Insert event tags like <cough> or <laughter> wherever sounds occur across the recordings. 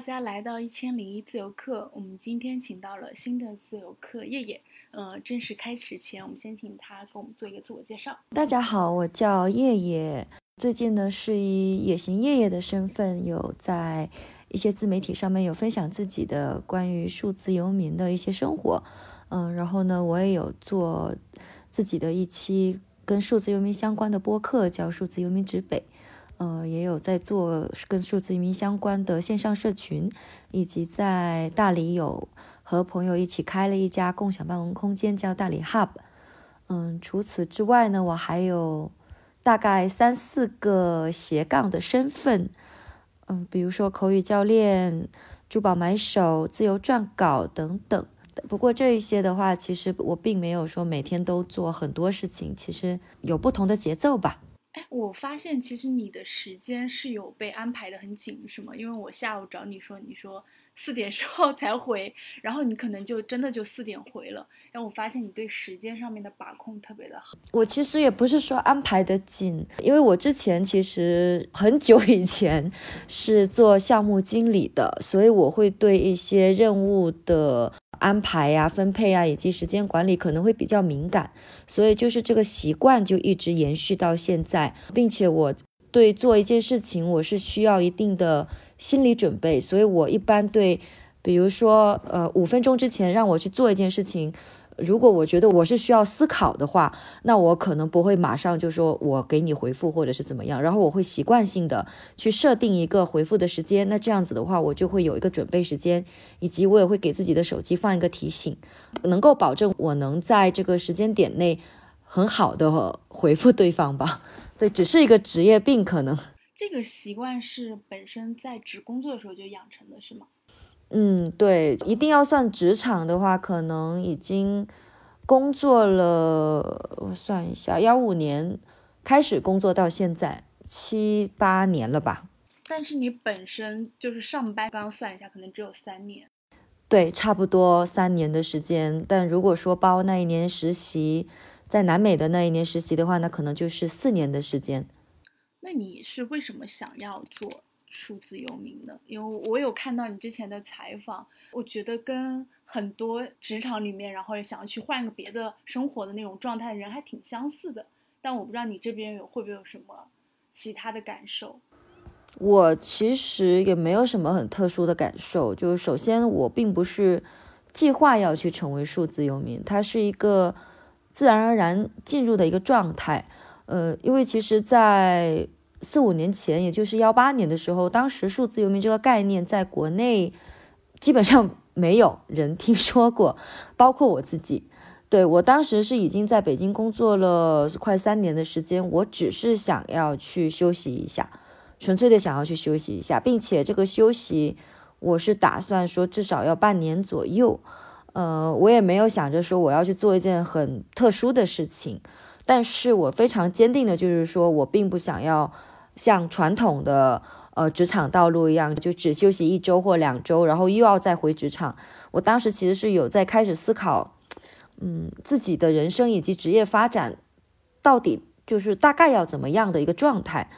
大家来到一千零一自由课。我们今天请到了新的自由课叶叶。呃，正式开始前，我们先请他给我们做一个自我介绍。大家好，我叫叶叶。最近呢，是以野行叶叶的身份，有在一些自媒体上面有分享自己的关于数字游民的一些生活。嗯，然后呢，我也有做自己的一期跟数字游民相关的播客，叫《数字游民指北》。呃，也有在做跟数字移民相关的线上社群，以及在大理有和朋友一起开了一家共享办公空间，叫大理 Hub。嗯，除此之外呢，我还有大概三四个斜杠的身份，嗯，比如说口语教练、珠宝买手、自由撰稿等等。不过这一些的话，其实我并没有说每天都做很多事情，其实有不同的节奏吧。哎，我发现其实你的时间是有被安排的很紧，是吗？因为我下午找你说，你说四点之后才回，然后你可能就真的就四点回了。然后我发现你对时间上面的把控特别的好。我其实也不是说安排的紧，因为我之前其实很久以前是做项目经理的，所以我会对一些任务的。安排呀、分配呀，以及时间管理可能会比较敏感，所以就是这个习惯就一直延续到现在，并且我对做一件事情我是需要一定的心理准备，所以我一般对，比如说呃五分钟之前让我去做一件事情。如果我觉得我是需要思考的话，那我可能不会马上就说我给你回复或者是怎么样，然后我会习惯性的去设定一个回复的时间。那这样子的话，我就会有一个准备时间，以及我也会给自己的手机放一个提醒，能够保证我能在这个时间点内很好的回复对方吧。对，只是一个职业病，可能这个习惯是本身在职工作的时候就养成的，是吗？嗯，对，一定要算职场的话，可能已经工作了，我算一下，幺五年开始工作到现在七八年了吧。但是你本身就是上班，刚刚算一下，可能只有三年。对，差不多三年的时间。但如果说包那一年实习，在南美的那一年实习的话，那可能就是四年的时间。那你是为什么想要做？数字游民呢，因为我有看到你之前的采访，我觉得跟很多职场里面，然后也想要去换个别的生活的那种状态的人还挺相似的。但我不知道你这边有会不会有什么其他的感受。我其实也没有什么很特殊的感受，就是首先我并不是计划要去成为数字游民，它是一个自然而然进入的一个状态。呃，因为其实，在四五年前，也就是幺八年的时候，当时数字游民这个概念在国内基本上没有人听说过，包括我自己。对我当时是已经在北京工作了快三年的时间，我只是想要去休息一下，纯粹的想要去休息一下，并且这个休息我是打算说至少要半年左右。呃，我也没有想着说我要去做一件很特殊的事情，但是我非常坚定的就是说我并不想要。像传统的呃职场道路一样，就只休息一周或两周，然后又要再回职场。我当时其实是有在开始思考，嗯，自己的人生以及职业发展到底就是大概要怎么样的一个状态，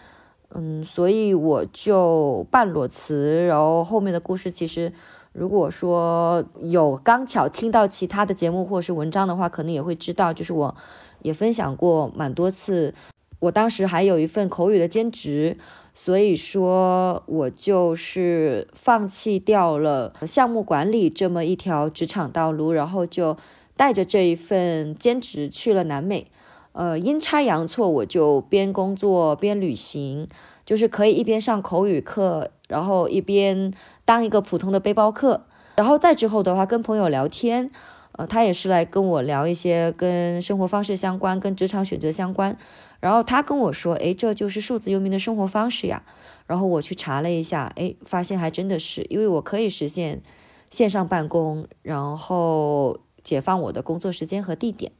嗯，所以我就半裸辞。然后后面的故事其实，如果说有刚巧听到其他的节目或者是文章的话，可能也会知道，就是我也分享过蛮多次。我当时还有一份口语的兼职，所以说我就是放弃掉了项目管理这么一条职场道路，然后就带着这一份兼职去了南美。呃，阴差阳错，我就边工作边旅行，就是可以一边上口语课，然后一边当一个普通的背包客。然后再之后的话，跟朋友聊天，呃，他也是来跟我聊一些跟生活方式相关、跟职场选择相关。然后他跟我说：“哎，这就是数字游民的生活方式呀。”然后我去查了一下，哎，发现还真的是，因为我可以实现线上办公，然后解放我的工作时间和地点。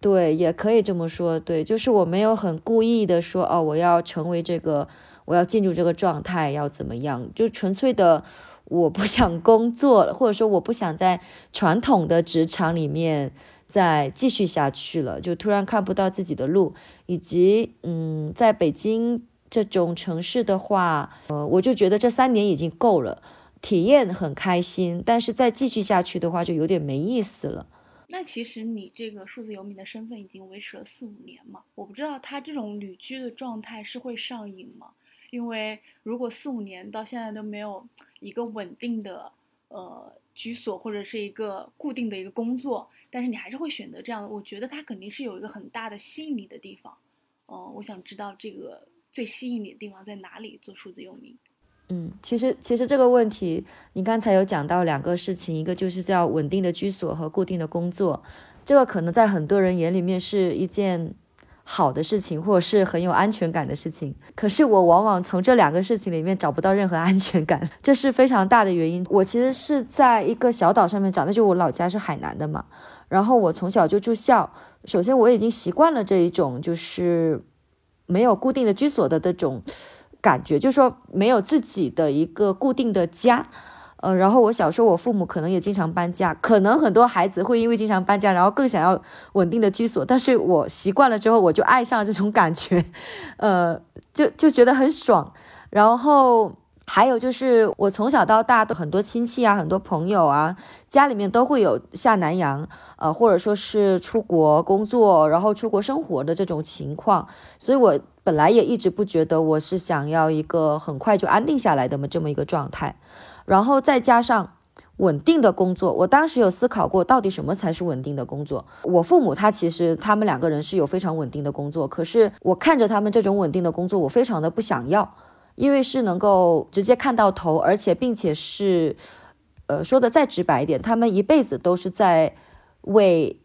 对，也可以这么说。对，就是我没有很故意的说，哦，我要成为这个，我要进入这个状态，要怎么样？就纯粹的，我不想工作了，或者说我不想在传统的职场里面。再继续下去了，就突然看不到自己的路，以及嗯，在北京这种城市的话，呃，我就觉得这三年已经够了，体验很开心，但是再继续下去的话就有点没意思了。那其实你这个数字游民的身份已经维持了四五年嘛？我不知道他这种旅居的状态是会上瘾吗？因为如果四五年到现在都没有一个稳定的呃居所或者是一个固定的一个工作，但是你还是会选择这样的，我觉得它肯定是有一个很大的吸引你的地方。嗯，我想知道这个最吸引你的地方在哪里？做数字游民。嗯，其实其实这个问题，你刚才有讲到两个事情，一个就是叫稳定的居所和固定的工作，这个可能在很多人眼里面是一件好的事情，或者是很有安全感的事情。可是我往往从这两个事情里面找不到任何安全感，<laughs> 这是非常大的原因。我其实是在一个小岛上面长的，就我老家是海南的嘛，然后我从小就住校，首先我已经习惯了这一种就是没有固定的居所的这种。感觉就是说没有自己的一个固定的家，呃，然后我小时候我父母可能也经常搬家，可能很多孩子会因为经常搬家，然后更想要稳定的居所。但是我习惯了之后，我就爱上了这种感觉，呃，就就觉得很爽。然后还有就是我从小到大的很多亲戚啊，很多朋友啊，家里面都会有下南洋，呃，或者说是出国工作，然后出国生活的这种情况，所以我。本来也一直不觉得我是想要一个很快就安定下来的么这么一个状态，然后再加上稳定的工作，我当时有思考过到底什么才是稳定的工作。我父母他其实他们两个人是有非常稳定的工作，可是我看着他们这种稳定的工作，我非常的不想要，因为是能够直接看到头，而且并且是，呃，说的再直白一点，他们一辈子都是在为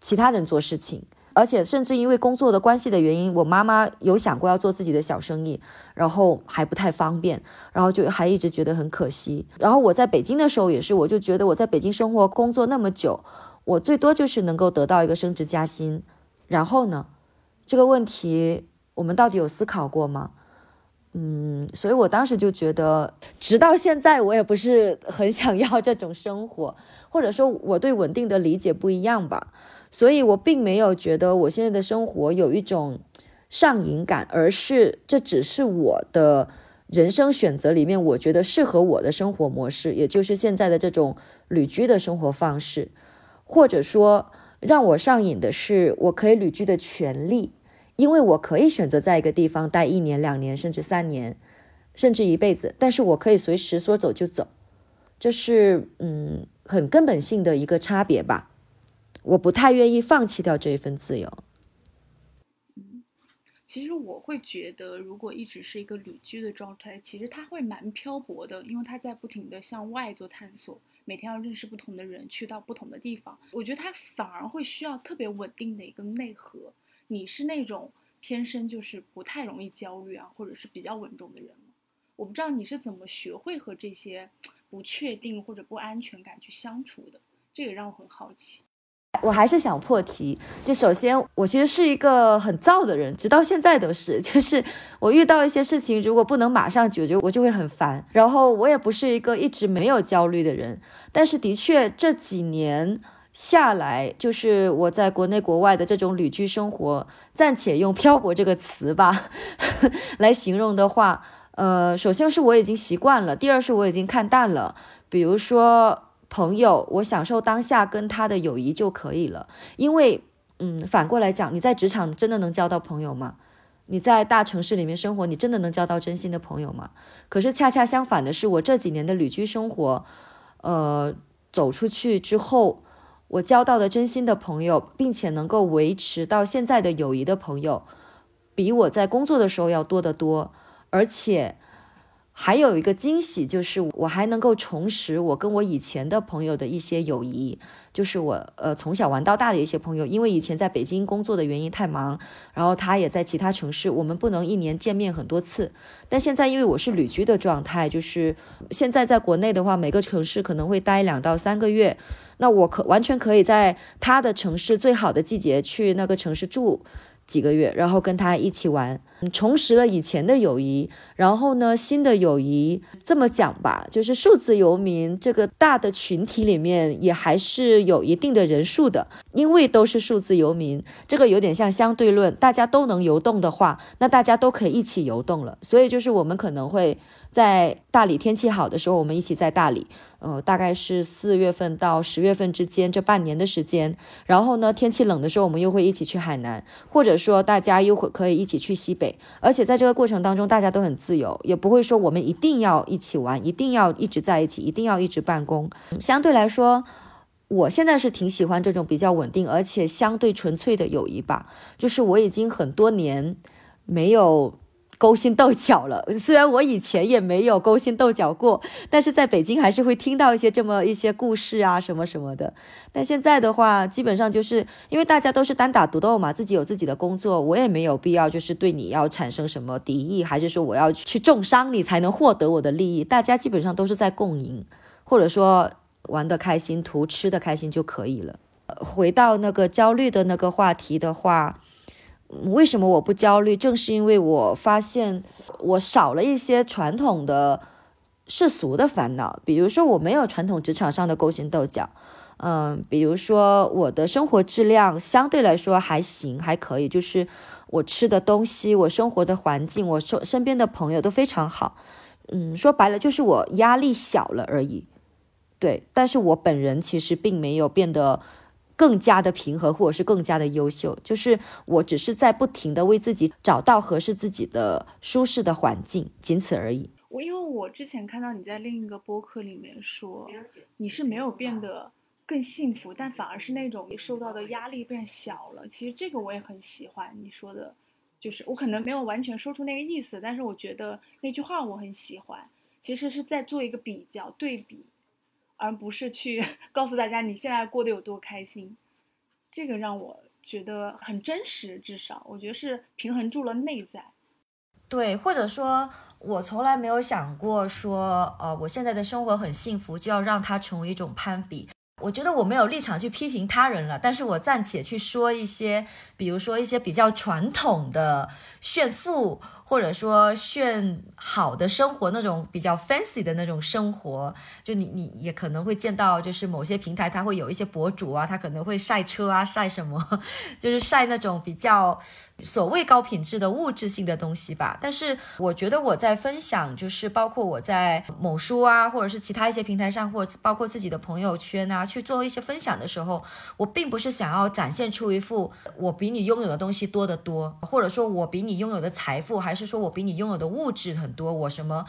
其他人做事情。而且甚至因为工作的关系的原因，我妈妈有想过要做自己的小生意，然后还不太方便，然后就还一直觉得很可惜。然后我在北京的时候也是，我就觉得我在北京生活工作那么久，我最多就是能够得到一个升职加薪。然后呢，这个问题我们到底有思考过吗？嗯，所以我当时就觉得，直到现在我也不是很想要这种生活，或者说我对稳定的理解不一样吧。所以我并没有觉得我现在的生活有一种上瘾感，而是这只是我的人生选择里面我觉得适合我的生活模式，也就是现在的这种旅居的生活方式，或者说让我上瘾的是我可以旅居的权利，因为我可以选择在一个地方待一年、两年，甚至三年，甚至一辈子，但是我可以随时说走就走，这是嗯很根本性的一个差别吧。我不太愿意放弃掉这一份自由。嗯，其实我会觉得，如果一直是一个旅居的状态，其实他会蛮漂泊的，因为他在不停的向外做探索，每天要认识不同的人，去到不同的地方。我觉得他反而会需要特别稳定的一个内核。你是那种天生就是不太容易焦虑啊，或者是比较稳重的人吗？我不知道你是怎么学会和这些不确定或者不安全感去相处的，这也让我很好奇。我还是想破题。就首先，我其实是一个很燥的人，直到现在都是。<laughs> 就是我遇到一些事情，如果不能马上解决，我就会很烦。然后我也不是一个一直没有焦虑的人，但是的确这几年下来，就是我在国内国外的这种旅居生活，暂且用漂泊这个词吧 <laughs> 来形容的话，呃，首先是我已经习惯了，第二是我已经看淡了，比如说。朋友，我享受当下跟他的友谊就可以了。因为，嗯，反过来讲，你在职场真的能交到朋友吗？你在大城市里面生活，你真的能交到真心的朋友吗？可是恰恰相反的是，我这几年的旅居生活，呃，走出去之后，我交到的真心的朋友，并且能够维持到现在的友谊的朋友，比我在工作的时候要多得多，而且。还有一个惊喜，就是我还能够重拾我跟我以前的朋友的一些友谊，就是我呃从小玩到大的一些朋友，因为以前在北京工作的原因太忙，然后他也在其他城市，我们不能一年见面很多次。但现在因为我是旅居的状态，就是现在在国内的话，每个城市可能会待两到三个月，那我可完全可以在他的城市最好的季节去那个城市住。几个月，然后跟他一起玩，重拾了以前的友谊。然后呢，新的友谊这么讲吧，就是数字游民这个大的群体里面也还是有一定的人数的，因为都是数字游民，这个有点像相对论，大家都能游动的话，那大家都可以一起游动了。所以就是我们可能会。在大理天气好的时候，我们一起在大理，呃，大概是四月份到十月份之间这半年的时间。然后呢，天气冷的时候，我们又会一起去海南，或者说大家又会可以一起去西北。而且在这个过程当中，大家都很自由，也不会说我们一定要一起玩，一定要一直在一起，一定要一直办公。相对来说，我现在是挺喜欢这种比较稳定而且相对纯粹的友谊吧。就是我已经很多年没有。勾心斗角了，虽然我以前也没有勾心斗角过，但是在北京还是会听到一些这么一些故事啊，什么什么的。但现在的话，基本上就是因为大家都是单打独斗嘛，自己有自己的工作，我也没有必要就是对你要产生什么敌意，还是说我要去重伤你才能获得我的利益。大家基本上都是在共赢，或者说玩的开心，图吃的开心就可以了。回到那个焦虑的那个话题的话。为什么我不焦虑？正是因为我发现我少了一些传统的世俗的烦恼，比如说我没有传统职场上的勾心斗角，嗯，比如说我的生活质量相对来说还行，还可以，就是我吃的东西、我生活的环境、我身身边的朋友都非常好，嗯，说白了就是我压力小了而已，对，但是我本人其实并没有变得。更加的平和，或者是更加的优秀，就是我只是在不停的为自己找到合适自己的舒适的环境，仅此而已。我因为我之前看到你在另一个播客里面说，你是没有变得更幸福，但反而是那种你受到的压力变小了。其实这个我也很喜欢你说的，就是我可能没有完全说出那个意思，但是我觉得那句话我很喜欢，其实是在做一个比较对比。而不是去 <laughs> 告诉大家你现在过得有多开心，这个让我觉得很真实。至少我觉得是平衡住了内在。对，或者说，我从来没有想过说，呃，我现在的生活很幸福，就要让它成为一种攀比。我觉得我没有立场去批评他人了，但是我暂且去说一些，比如说一些比较传统的炫富。或者说炫好的生活那种比较 fancy 的那种生活，就你你也可能会见到，就是某些平台它会有一些博主啊，他可能会晒车啊，晒什么，<laughs> 就是晒那种比较所谓高品质的物质性的东西吧。但是我觉得我在分享，就是包括我在某书啊，或者是其他一些平台上，或者包括自己的朋友圈啊，去做一些分享的时候，我并不是想要展现出一副我比你拥有的东西多得多，或者说我比你拥有的财富还。还是说我比你拥有的物质很多，我什么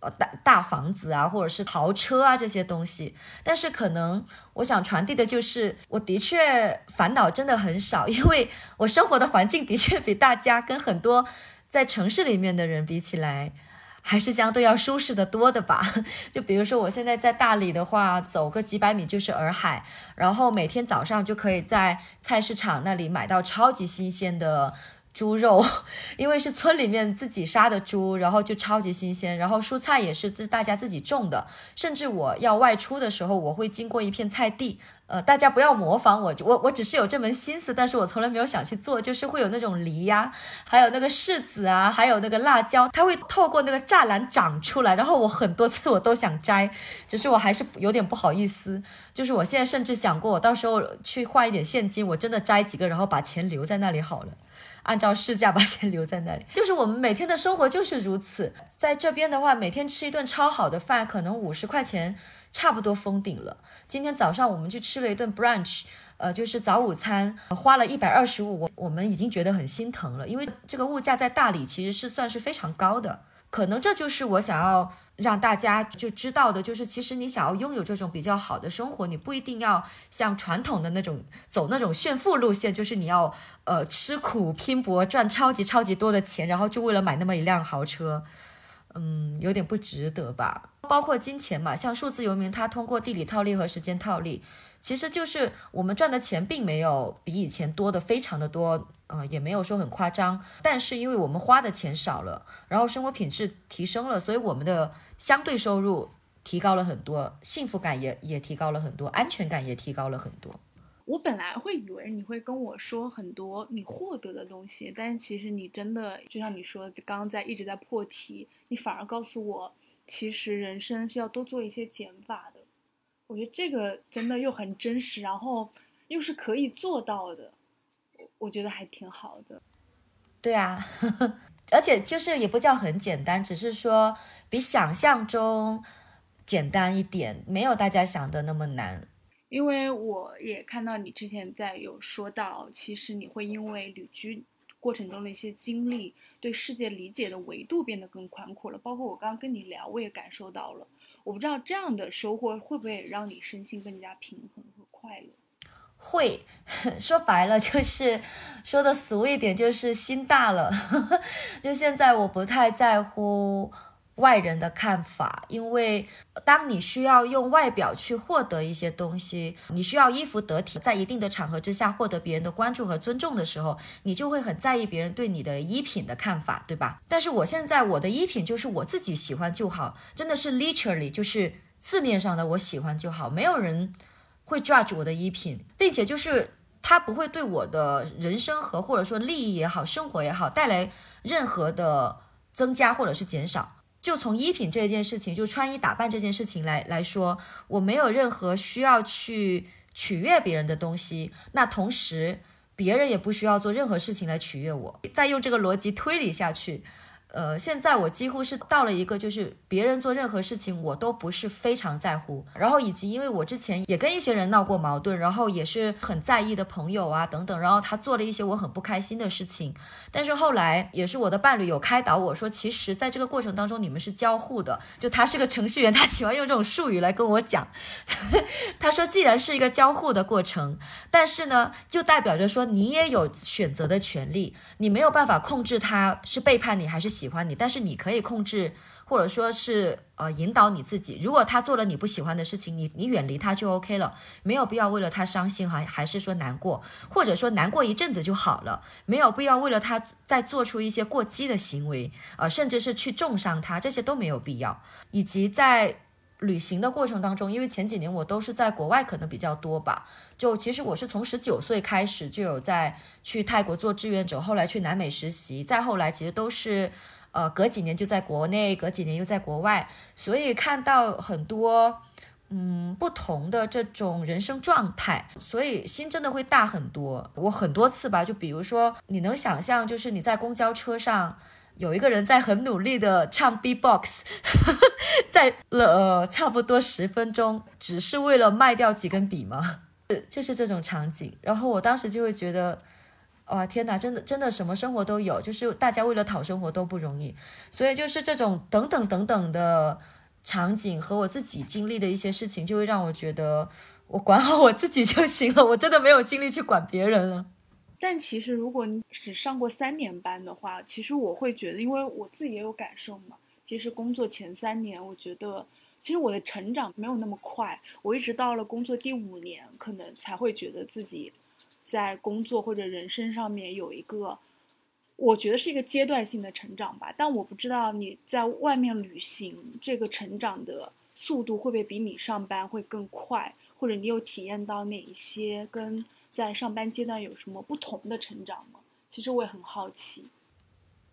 呃大大房子啊，或者是豪车啊这些东西，但是可能我想传递的就是，我的确烦恼真的很少，因为我生活的环境的确比大家跟很多在城市里面的人比起来，还是相对要舒适的多的吧。就比如说我现在在大理的话，走个几百米就是洱海，然后每天早上就可以在菜市场那里买到超级新鲜的。猪肉，<laughs> 因为是村里面自己杀的猪，然后就超级新鲜。然后蔬菜也是自大家自己种的，甚至我要外出的时候，我会经过一片菜地。呃，大家不要模仿我，我我只是有这门心思，但是我从来没有想去做。就是会有那种梨呀，还有那个柿子啊，还有那个辣椒，它会透过那个栅栏长出来。然后我很多次我都想摘，只是我还是有点不好意思。就是我现在甚至想过，我到时候去换一点现金，我真的摘几个，然后把钱留在那里好了。按照市价把钱留在那里，<laughs> 就是我们每天的生活就是如此。在这边的话，每天吃一顿超好的饭，可能五十块钱差不多封顶了。今天早上我们去吃了一顿 brunch，呃，就是早午餐，花了一百二十五，我我们已经觉得很心疼了，因为这个物价在大理其实是算是非常高的。可能这就是我想要让大家就知道的，就是其实你想要拥有这种比较好的生活，你不一定要像传统的那种走那种炫富路线，就是你要呃吃苦拼搏赚超级超级多的钱，然后就为了买那么一辆豪车，嗯，有点不值得吧。包括金钱嘛，像数字游民，他通过地理套利和时间套利。其实就是我们赚的钱并没有比以前多的非常的多，呃，也没有说很夸张。但是因为我们花的钱少了，然后生活品质提升了，所以我们的相对收入提高了很多，幸福感也也提高了很多，安全感也提高了很多。我本来会以为你会跟我说很多你获得的东西，但是其实你真的就像你说，刚刚在一直在破题，你反而告诉我，其实人生是要多做一些减法。我觉得这个真的又很真实，然后又是可以做到的，我觉得还挺好的。对啊，呵 <laughs> 呵而且就是也不叫很简单，只是说比想象中简单一点，没有大家想的那么难。因为我也看到你之前在有说到，其实你会因为旅居过程中的一些经历，对世界理解的维度变得更宽阔了。包括我刚刚跟你聊，我也感受到了。我不知道这样的收获会不会让你身心更加平衡和快乐？会，<laughs> 说白了就是说的俗一点，就是心大了。<laughs> 就现在我不太在乎。外人的看法，因为当你需要用外表去获得一些东西，你需要衣服得体，在一定的场合之下获得别人的关注和尊重的时候，你就会很在意别人对你的衣品的看法，对吧？但是我现在我的衣品就是我自己喜欢就好，真的是 literally 就是字面上的我喜欢就好，没有人会 judge 我的衣品，并且就是它不会对我的人生和或者说利益也好，生活也好带来任何的增加或者是减少。就从衣品这件事情，就穿衣打扮这件事情来来说，我没有任何需要去取悦别人的东西。那同时，别人也不需要做任何事情来取悦我。再用这个逻辑推理下去。呃，现在我几乎是到了一个，就是别人做任何事情，我都不是非常在乎。然后以及因为我之前也跟一些人闹过矛盾，然后也是很在意的朋友啊等等，然后他做了一些我很不开心的事情。但是后来也是我的伴侣有开导我说，其实在这个过程当中你们是交互的。就他是个程序员，他喜欢用这种术语来跟我讲。<laughs> 他说，既然是一个交互的过程，但是呢，就代表着说你也有选择的权利，你没有办法控制他是背叛你还是喜。喜欢你，但是你可以控制，或者说是呃引导你自己。如果他做了你不喜欢的事情，你你远离他就 OK 了，没有必要为了他伤心还还是说难过，或者说难过一阵子就好了，没有必要为了他再做出一些过激的行为，呃，甚至是去重伤他，这些都没有必要。以及在旅行的过程当中，因为前几年我都是在国外，可能比较多吧。就其实我是从十九岁开始就有在去泰国做志愿者，后来去南美实习，再后来其实都是。呃，隔几年就在国内，隔几年又在国外，所以看到很多嗯不同的这种人生状态，所以心真的会大很多。我很多次吧，就比如说你能想象，就是你在公交车上有一个人在很努力的唱 B-box，<laughs> 在了差不多十分钟，只是为了卖掉几根笔吗？<laughs> 就是这种场景，然后我当时就会觉得。哇天哪，真的真的什么生活都有，就是大家为了讨生活都不容易，所以就是这种等等等等的场景和我自己经历的一些事情，就会让我觉得我管好我自己就行了，我真的没有精力去管别人了。但其实如果你只上过三年班的话，其实我会觉得，因为我自己也有感受嘛。其实工作前三年，我觉得其实我的成长没有那么快，我一直到了工作第五年，可能才会觉得自己。在工作或者人生上面有一个，我觉得是一个阶段性的成长吧。但我不知道你在外面旅行这个成长的速度会不会比你上班会更快，或者你有体验到哪一些跟在上班阶段有什么不同的成长吗？其实我也很好奇。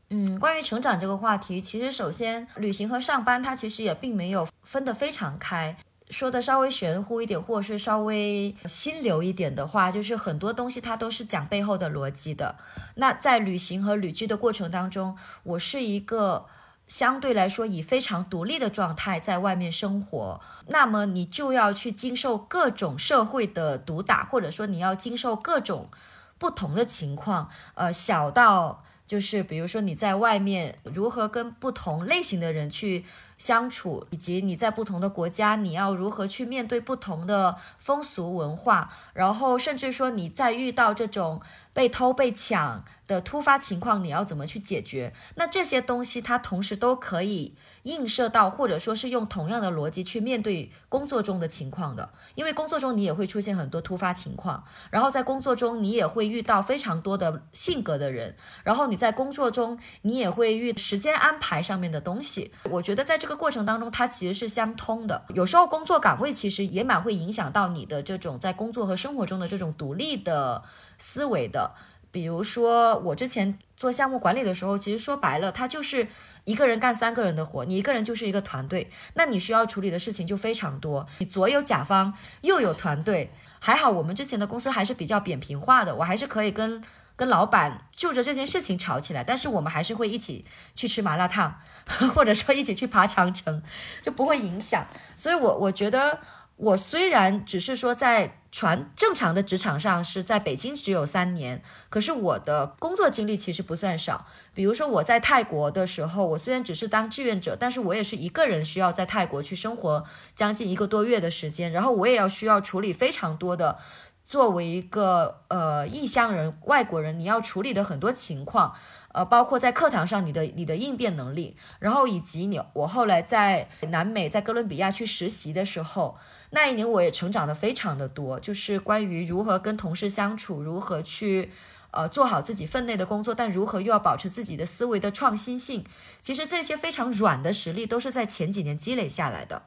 嗯，关于成长这个话题，其实首先旅行和上班它其实也并没有分得非常开。说的稍微玄乎一点，或者是稍微心流一点的话，就是很多东西它都是讲背后的逻辑的。那在旅行和旅居的过程当中，我是一个相对来说以非常独立的状态在外面生活，那么你就要去经受各种社会的毒打，或者说你要经受各种不同的情况，呃，小到就是比如说你在外面如何跟不同类型的人去。相处，以及你在不同的国家，你要如何去面对不同的风俗文化，然后甚至说你在遇到这种被偷被抢的突发情况，你要怎么去解决？那这些东西它同时都可以映射到，或者说是用同样的逻辑去面对工作中的情况的，因为工作中你也会出现很多突发情况，然后在工作中你也会遇到非常多的性格的人，然后你在工作中你也会遇时间安排上面的东西。我觉得在这个过程当中，它其实是相通的。有时候工作岗位其实也蛮会影响到你的这种在工作和生活中的这种独立的思维的。比如说我之前做项目管理的时候，其实说白了，它就是一个人干三个人的活，你一个人就是一个团队，那你需要处理的事情就非常多。你左有甲方，右有团队。还好我们之前的公司还是比较扁平化的，我还是可以跟。跟老板就着这件事情吵起来，但是我们还是会一起去吃麻辣烫，<laughs> 或者说一起去爬长城，就不会影响。所以，我我觉得，我虽然只是说在传正常的职场上是在北京只有三年，可是我的工作经历其实不算少。比如说我在泰国的时候，我虽然只是当志愿者，但是我也是一个人需要在泰国去生活将近一个多月的时间，然后我也要需要处理非常多的。作为一个呃异乡人、外国人，你要处理的很多情况，呃，包括在课堂上你的你的应变能力，然后以及你我后来在南美在哥伦比亚去实习的时候，那一年我也成长的非常的多，就是关于如何跟同事相处，如何去呃做好自己分内的工作，但如何又要保持自己的思维的创新性，其实这些非常软的实力都是在前几年积累下来的。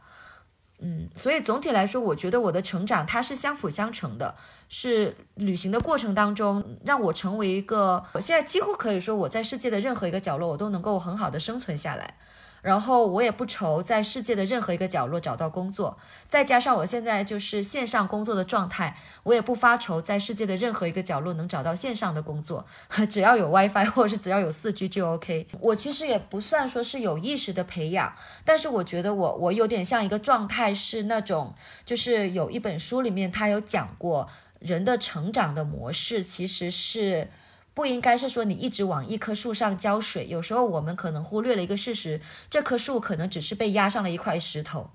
嗯，所以总体来说，我觉得我的成长它是相辅相成的，是旅行的过程当中让我成为一个，我现在几乎可以说我在世界的任何一个角落，我都能够很好的生存下来。然后我也不愁在世界的任何一个角落找到工作，再加上我现在就是线上工作的状态，我也不发愁在世界的任何一个角落能找到线上的工作，<laughs> 只要有 WiFi 或者是只要有四 G 就 OK。我其实也不算说是有意识的培养，但是我觉得我我有点像一个状态是那种，就是有一本书里面他有讲过人的成长的模式其实是。不应该是说你一直往一棵树上浇水，有时候我们可能忽略了一个事实，这棵树可能只是被压上了一块石头，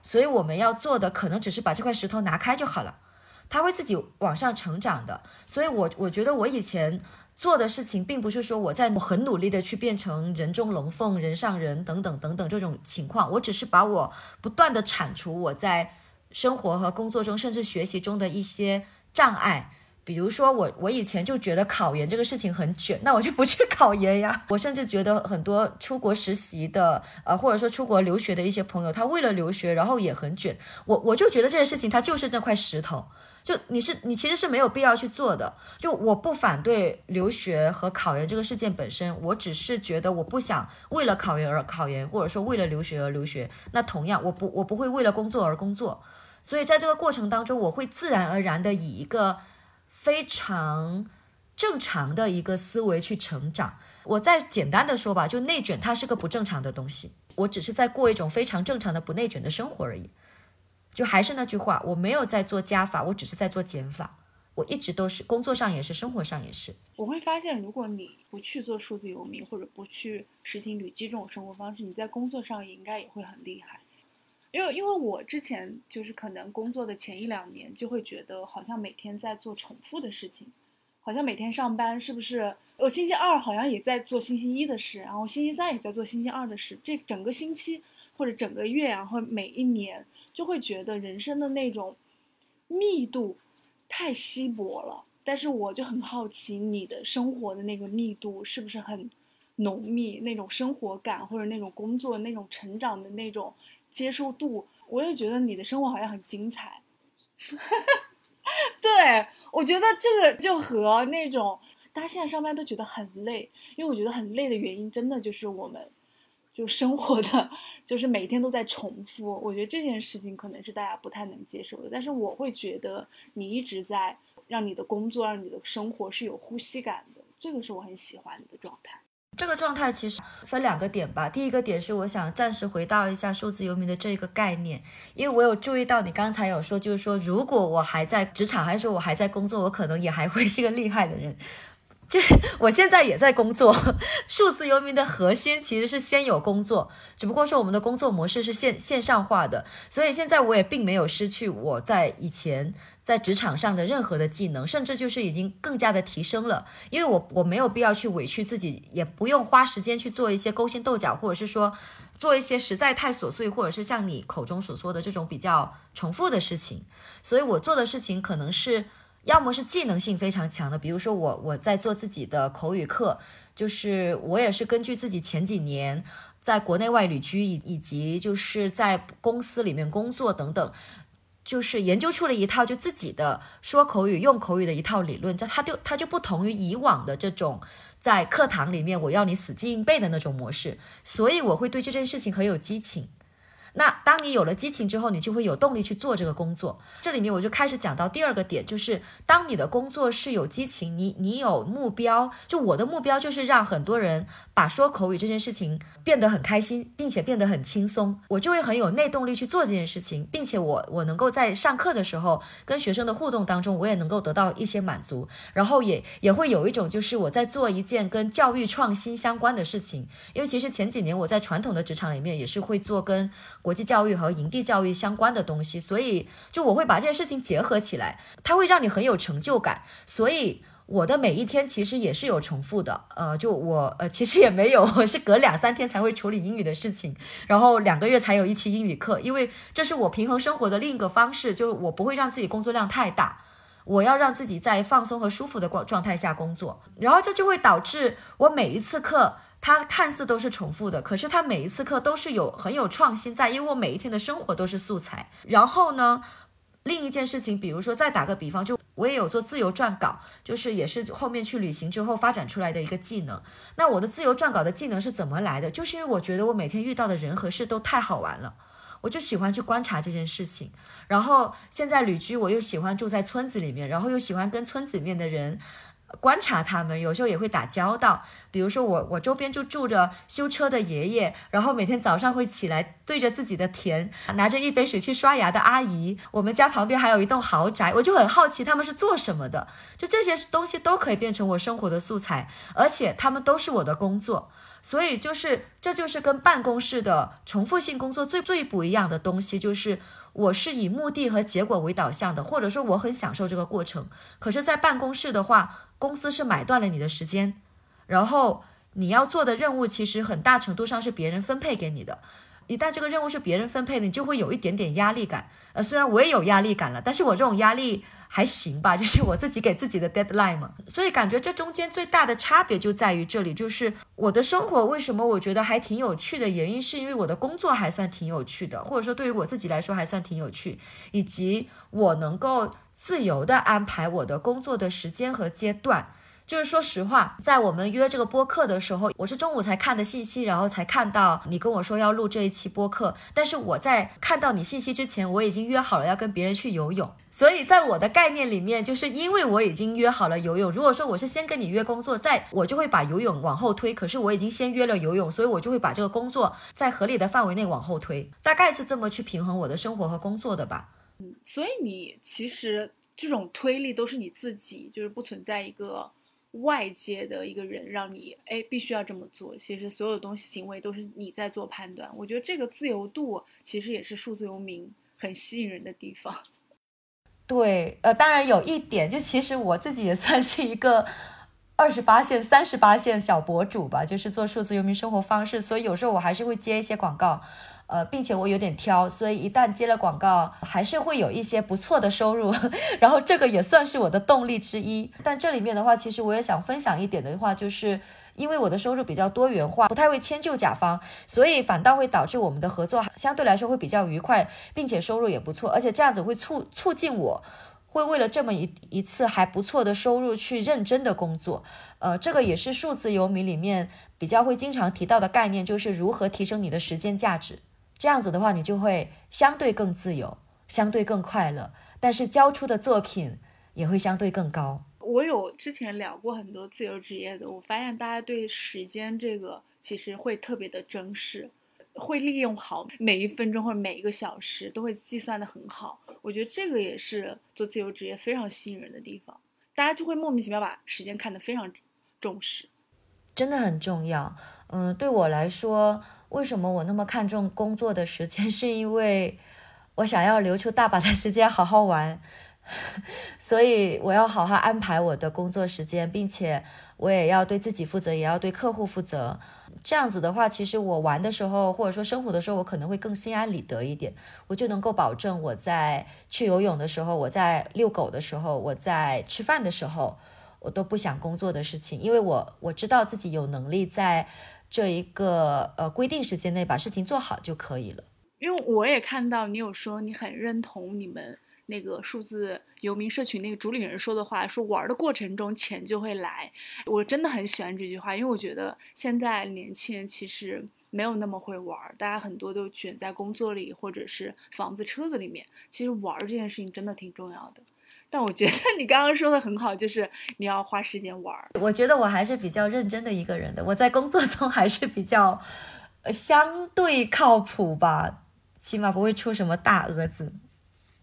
所以我们要做的可能只是把这块石头拿开就好了，它会自己往上成长的。所以，我我觉得我以前做的事情，并不是说我在我很努力的去变成人中龙凤、人上人等等等等这种情况，我只是把我不断的铲除我在生活和工作中，甚至学习中的一些障碍。比如说我，我以前就觉得考研这个事情很卷，那我就不去考研呀。<laughs> 我甚至觉得很多出国实习的，呃，或者说出国留学的一些朋友，他为了留学，然后也很卷。我我就觉得这件事情，它就是那块石头，就你是你其实是没有必要去做的。就我不反对留学和考研这个事件本身，我只是觉得我不想为了考研而考研，或者说为了留学而留学。那同样，我不我不会为了工作而工作。所以在这个过程当中，我会自然而然的以一个。非常正常的一个思维去成长。我再简单的说吧，就内卷它是个不正常的东西。我只是在过一种非常正常的不内卷的生活而已。就还是那句话，我没有在做加法，我只是在做减法。我一直都是工作上也是，生活上也是。我会发现，如果你不去做数字游民，或者不去实行旅居这种生活方式，你在工作上也应该也会很厉害。因为，因为我之前就是可能工作的前一两年，就会觉得好像每天在做重复的事情，好像每天上班是不是？我星期二好像也在做星期一的事，然后星期三也在做星期二的事，这整个星期或者整个月，然后每一年就会觉得人生的那种密度太稀薄了。但是我就很好奇，你的生活的那个密度是不是很浓密？那种生活感或者那种工作那种成长的那种。接受度，我也觉得你的生活好像很精彩。<laughs> 对我觉得这个就和那种大家现在上班都觉得很累，因为我觉得很累的原因，真的就是我们就生活的就是每天都在重复。我觉得这件事情可能是大家不太能接受的，但是我会觉得你一直在让你的工作、让你的生活是有呼吸感的，这个是我很喜欢你的状态。这个状态其实分两个点吧。第一个点是我想暂时回到一下数字游民的这一个概念，因为我有注意到你刚才有说，就是说如果我还在职场，还是说我还在工作，我可能也还会是个 <laughs> 厉害的人。就是我现在也在工作，<laughs> 数字游民的核心其实是先有工作，只不过说我们的工作模式是线线上化的，所以现在我也并没有失去我在以前在职场上的任何的技能，甚至就是已经更加的提升了，因为我我没有必要去委屈自己，也不用花时间去做一些勾心斗角，或者是说做一些实在太琐碎，或者是像你口中所说的这种比较重复的事情，所以我做的事情可能是。要么是技能性非常强的，比如说我我在做自己的口语课，就是我也是根据自己前几年在国内外旅居以以及就是在公司里面工作等等，就是研究出了一套就自己的说口语、用口语的一套理论，这它就它就不同于以往的这种在课堂里面我要你死记硬背的那种模式，所以我会对这件事情很有激情。那当你有了激情之后，你就会有动力去做这个工作。这里面我就开始讲到第二个点，就是当你的工作是有激情，你你有目标。就我的目标就是让很多人把说口语这件事情变得很开心，并且变得很轻松，我就会很有内动力去做这件事情，并且我我能够在上课的时候跟学生的互动当中，我也能够得到一些满足，然后也也会有一种就是我在做一件跟教育创新相关的事情。因为其实前几年我在传统的职场里面也是会做跟国际教育和营地教育相关的东西，所以就我会把这件事情结合起来，它会让你很有成就感。所以我的每一天其实也是有重复的，呃，就我呃其实也没有，<laughs> 我是隔两三天才会处理英语的事情，然后两个月才有一期英语课，因为这是我平衡生活的另一个方式，就是我不会让自己工作量太大，我要让自己在放松和舒服的状状态下工作，然后这就会导致我每一次课。它看似都是重复的，可是它每一次课都是有很有创新在，因为我每一天的生活都是素材。然后呢，另一件事情，比如说再打个比方，就我也有做自由撰稿，就是也是后面去旅行之后发展出来的一个技能。那我的自由撰稿的技能是怎么来的？就是因为我觉得我每天遇到的人和事都太好玩了，我就喜欢去观察这件事情。然后现在旅居，我又喜欢住在村子里面，然后又喜欢跟村子里面的人。观察他们，有时候也会打交道。比如说我，我周边就住着修车的爷爷，然后每天早上会起来对着自己的田，拿着一杯水去刷牙的阿姨。我们家旁边还有一栋豪宅，我就很好奇他们是做什么的。就这些东西都可以变成我生活的素材，而且他们都是我的工作。所以就是，这就是跟办公室的重复性工作最最不一样的东西，就是我是以目的和结果为导向的，或者说我很享受这个过程。可是，在办公室的话，公司是买断了你的时间，然后你要做的任务其实很大程度上是别人分配给你的。一旦这个任务是别人分配的，你就会有一点点压力感。呃，虽然我也有压力感了，但是我这种压力还行吧，<laughs> 就是我自己给自己的 deadline 嘛。所以感觉这中间最大的差别就在于这里，就是我的生活为什么我觉得还挺有趣的原因，是因为我的工作还算挺有趣的，或者说对于我自己来说还算挺有趣，以及我能够。自由的安排我的工作的时间和阶段，就是说实话，在我们约这个播客的时候，我是中午才看的信息，然后才看到你跟我说要录这一期播客。但是我在看到你信息之前，我已经约好了要跟别人去游泳。所以在我的概念里面，就是因为我已经约好了游泳。如果说我是先跟你约工作，再我就会把游泳往后推。可是我已经先约了游泳，所以我就会把这个工作在合理的范围内往后推。大概是这么去平衡我的生活和工作的吧。嗯，所以你其实这种推力都是你自己，就是不存在一个外界的一个人让你哎必须要这么做。其实所有东西行为都是你在做判断。我觉得这个自由度其实也是数字游民很吸引人的地方。对，呃，当然有一点，就其实我自己也算是一个二十八线、三十八线小博主吧，就是做数字游民生活方式，所以有时候我还是会接一些广告。呃，并且我有点挑，所以一旦接了广告，还是会有一些不错的收入，<laughs> 然后这个也算是我的动力之一。但这里面的话，其实我也想分享一点的话，就是因为我的收入比较多元化，不太会迁就甲方，所以反倒会导致我们的合作相对来说会比较愉快，并且收入也不错，而且这样子会促促进我，会为了这么一一次还不错的收入去认真的工作。呃，这个也是数字游民里面比较会经常提到的概念，就是如何提升你的时间价值。这样子的话，你就会相对更自由，相对更快乐，但是交出的作品也会相对更高。我有之前聊过很多自由职业的，我发现大家对时间这个其实会特别的珍视，会利用好每一分钟或者每一个小时，都会计算的很好。我觉得这个也是做自由职业非常吸引人的地方，大家就会莫名其妙把时间看得非常重视，真的很重要。嗯，对我来说。为什么我那么看重工作的时间？<laughs> 是因为我想要留出大把的时间好好玩，<laughs> 所以我要好好安排我的工作时间，并且我也要对自己负责，也要对客户负责。这样子的话，其实我玩的时候，或者说生活的时候，我可能会更心安理得一点，我就能够保证我在去游泳的时候，我在遛狗的时候，我在吃饭的时候，我都不想工作的事情，因为我我知道自己有能力在。这一个呃规定时间内把事情做好就可以了。因为我也看到你有说你很认同你们那个数字游民社群那个主理人说的话，说玩的过程中钱就会来。我真的很喜欢这句话，因为我觉得现在年轻人其实没有那么会玩，大家很多都卷在工作里或者是房子、车子里面。其实玩这件事情真的挺重要的。但我觉得你刚刚说的很好，就是你要花时间玩。我觉得我还是比较认真的一个人的，我在工作中还是比较，呃，相对靠谱吧，起码不会出什么大蛾子。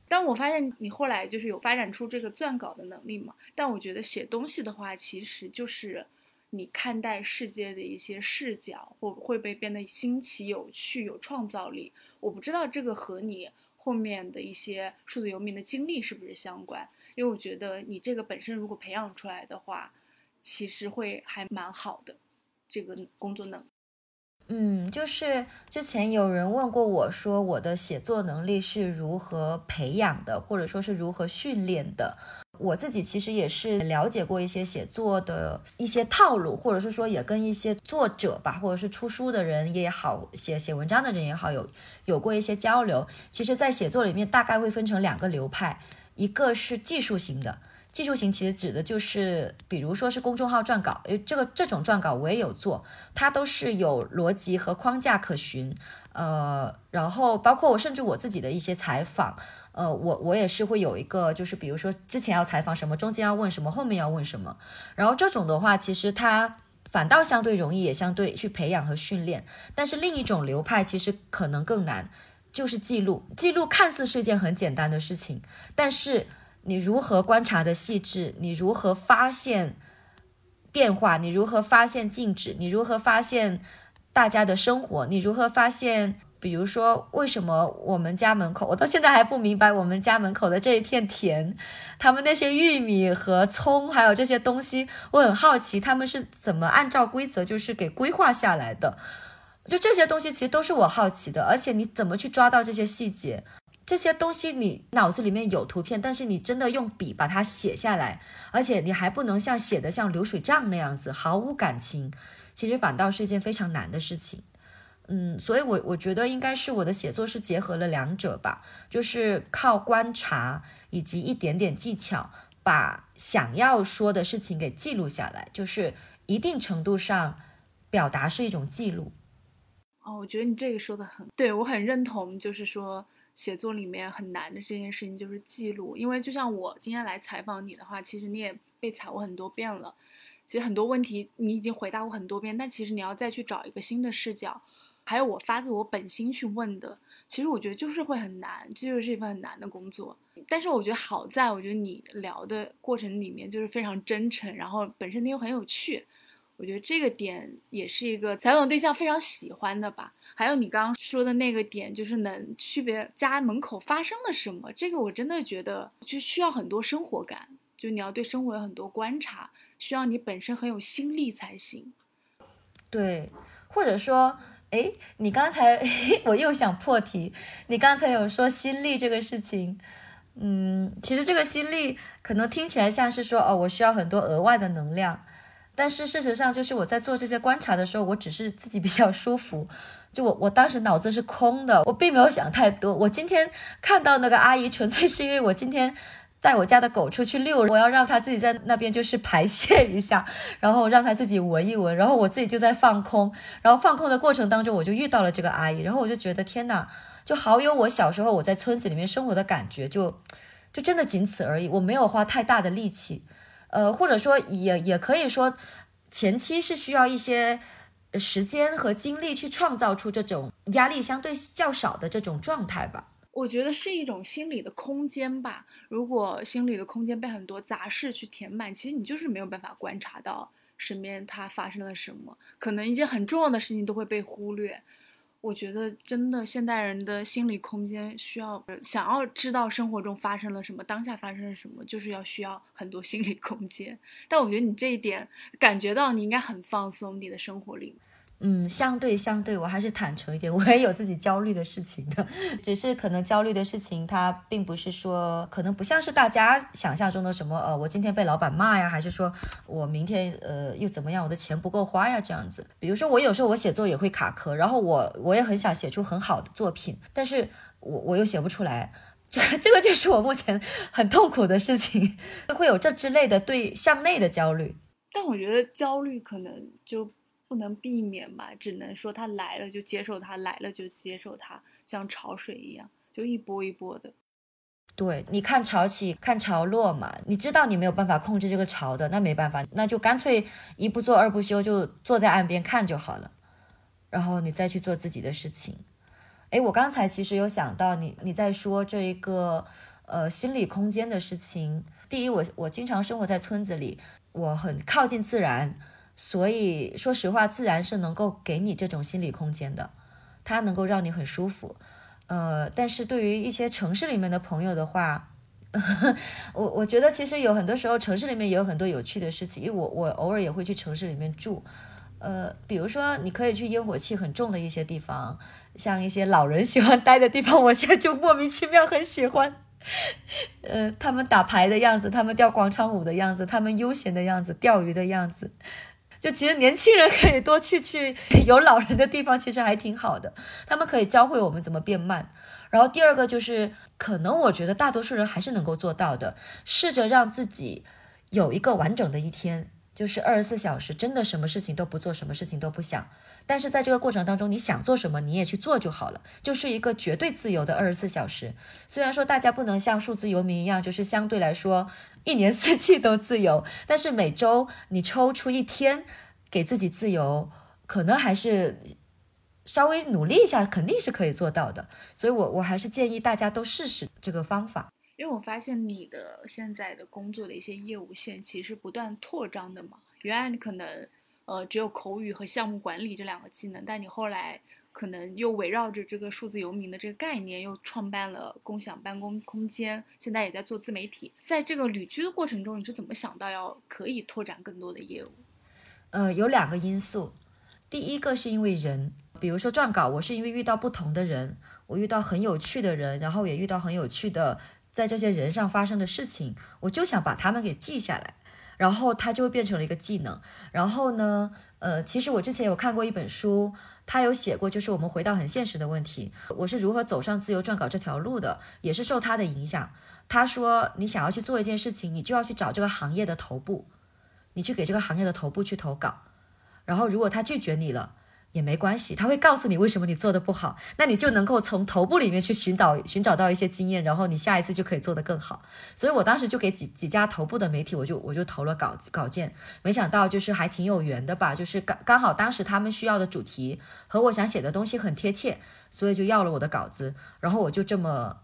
但我发现你后来就是有发展出这个撰稿的能力嘛。但我觉得写东西的话，其实就是你看待世界的一些视角，会会被变得新奇、有趣、有创造力。我不知道这个和你。后面的一些数字游民的经历是不是相关？因为我觉得你这个本身如果培养出来的话，其实会还蛮好的，这个工作能。嗯，就是之前有人问过我说，我的写作能力是如何培养的，或者说是如何训练的。我自己其实也是了解过一些写作的一些套路，或者是说也跟一些作者吧，或者是出书的人也好，写写文章的人也好，有有过一些交流。其实，在写作里面大概会分成两个流派，一个是技术型的。技术型其实指的就是，比如说是公众号撰稿，诶，这个这种撰稿我也有做，它都是有逻辑和框架可循，呃，然后包括我甚至我自己的一些采访，呃，我我也是会有一个，就是比如说之前要采访什么，中间要问什么，后面要问什么，然后这种的话，其实它反倒相对容易，也相对去培养和训练。但是另一种流派其实可能更难，就是记录，记录看似是一件很简单的事情，但是。你如何观察的细致？你如何发现变化？你如何发现静止？你如何发现大家的生活？你如何发现，比如说，为什么我们家门口，我到现在还不明白，我们家门口的这一片田，他们那些玉米和葱，还有这些东西，我很好奇，他们是怎么按照规则就是给规划下来的？就这些东西，其实都是我好奇的，而且你怎么去抓到这些细节？这些东西你脑子里面有图片，但是你真的用笔把它写下来，而且你还不能像写的像流水账那样子毫无感情，其实反倒是一件非常难的事情。嗯，所以我我觉得应该是我的写作是结合了两者吧，就是靠观察以及一点点技巧，把想要说的事情给记录下来，就是一定程度上表达是一种记录。哦，我觉得你这个说的很对，我很认同，就是说。写作里面很难的这件事情就是记录，因为就像我今天来采访你的话，其实你也被采过很多遍了，其实很多问题你已经回答过很多遍，但其实你要再去找一个新的视角，还有我发自我本心去问的，其实我觉得就是会很难，这就是一份很难的工作。但是我觉得好在，我觉得你聊的过程里面就是非常真诚，然后本身你又很有趣。我觉得这个点也是一个采访对象非常喜欢的吧。还有你刚刚说的那个点，就是能区别家门口发生了什么，这个我真的觉得就需要很多生活感，就你要对生活有很多观察，需要你本身很有心力才行。对，或者说，哎，你刚才 <laughs> 我又想破题，你刚才有说心力这个事情，嗯，其实这个心力可能听起来像是说，哦，我需要很多额外的能量。但是事实上，就是我在做这些观察的时候，我只是自己比较舒服。就我我当时脑子是空的，我并没有想太多。我今天看到那个阿姨，纯粹是因为我今天带我家的狗出去遛，我要让它自己在那边就是排泄一下，然后让它自己闻一闻，然后我自己就在放空。然后放空的过程当中，我就遇到了这个阿姨，然后我就觉得天哪，就好有我小时候我在村子里面生活的感觉，就就真的仅此而已。我没有花太大的力气。呃，或者说也也可以说，前期是需要一些时间和精力去创造出这种压力相对较少的这种状态吧。我觉得是一种心理的空间吧。如果心理的空间被很多杂事去填满，其实你就是没有办法观察到身边它发生了什么，可能一件很重要的事情都会被忽略。我觉得真的现代人的心理空间需要，想要知道生活中发生了什么，当下发生了什么，就是要需要很多心理空间。但我觉得你这一点感觉到你应该很放松，你的生活里。嗯，相对相对，我还是坦诚一点，<laughs> 我也有自己焦虑的事情的，只是可能焦虑的事情，它并不是说，可能不像是大家想象中的什么，呃，我今天被老板骂呀，还是说我明天呃又怎么样，我的钱不够花呀这样子。比如说我有时候我写作也会卡壳，然后我我也很想写出很好的作品，但是我我又写不出来，这这个就是我目前很痛苦的事情，会有这之类的对向内的焦虑。但我觉得焦虑可能就。不能避免吧，只能说它来了就接受它，来了就接受它，像潮水一样，就一波一波的。对，你看潮起，看潮落嘛，你知道你没有办法控制这个潮的，那没办法，那就干脆一不做二不休，就坐在岸边看就好了，然后你再去做自己的事情。哎，我刚才其实有想到你，你在说这一个呃心理空间的事情。第一，我我经常生活在村子里，我很靠近自然。所以说实话，自然是能够给你这种心理空间的，它能够让你很舒服。呃，但是对于一些城市里面的朋友的话，<laughs> 我我觉得其实有很多时候城市里面也有很多有趣的事情，因为我我偶尔也会去城市里面住。呃，比如说你可以去烟火气很重的一些地方，像一些老人喜欢待的地方，我现在就莫名其妙很喜欢。呃，他们打牌的样子，他们跳广场舞的样子，他们悠闲的样子，钓鱼的样子。就其实年轻人可以多去去 <laughs> 有老人的地方，其实还挺好的。他们可以教会我们怎么变慢。然后第二个就是，可能我觉得大多数人还是能够做到的，试着让自己有一个完整的一天。就是二十四小时，真的什么事情都不做，什么事情都不想。但是在这个过程当中，你想做什么，你也去做就好了，就是一个绝对自由的二十四小时。虽然说大家不能像数字游民一样，就是相对来说一年四季都自由，<laughs> 但是每周你抽出一天给自己自由，可能还是稍微努力一下，肯定是可以做到的。所以，我我还是建议大家都试试这个方法。因为我发现你的现在的工作的一些业务线其实不断扩张的嘛，原来你可能呃只有口语和项目管理这两个技能，但你后来可能又围绕着这个数字游民的这个概念，又创办了共享办公空间，现在也在做自媒体。在这个旅居的过程中，你是怎么想到要可以拓展更多的业务？呃，有两个因素，第一个是因为人，比如说撰稿，我是因为遇到不同的人，我遇到很有趣的人，然后也遇到很有趣的。在这些人上发生的事情，我就想把他们给记下来，然后它就会变成了一个技能。然后呢，呃，其实我之前有看过一本书，他有写过，就是我们回到很现实的问题，我是如何走上自由撰稿这条路的，也是受他的影响。他说，你想要去做一件事情，你就要去找这个行业的头部，你去给这个行业的头部去投稿，然后如果他拒绝你了。也没关系，他会告诉你为什么你做的不好，那你就能够从头部里面去寻找寻找到一些经验，然后你下一次就可以做得更好。所以我当时就给几几家头部的媒体，我就我就投了稿稿件，没想到就是还挺有缘的吧，就是刚刚好当时他们需要的主题和我想写的东西很贴切，所以就要了我的稿子，然后我就这么，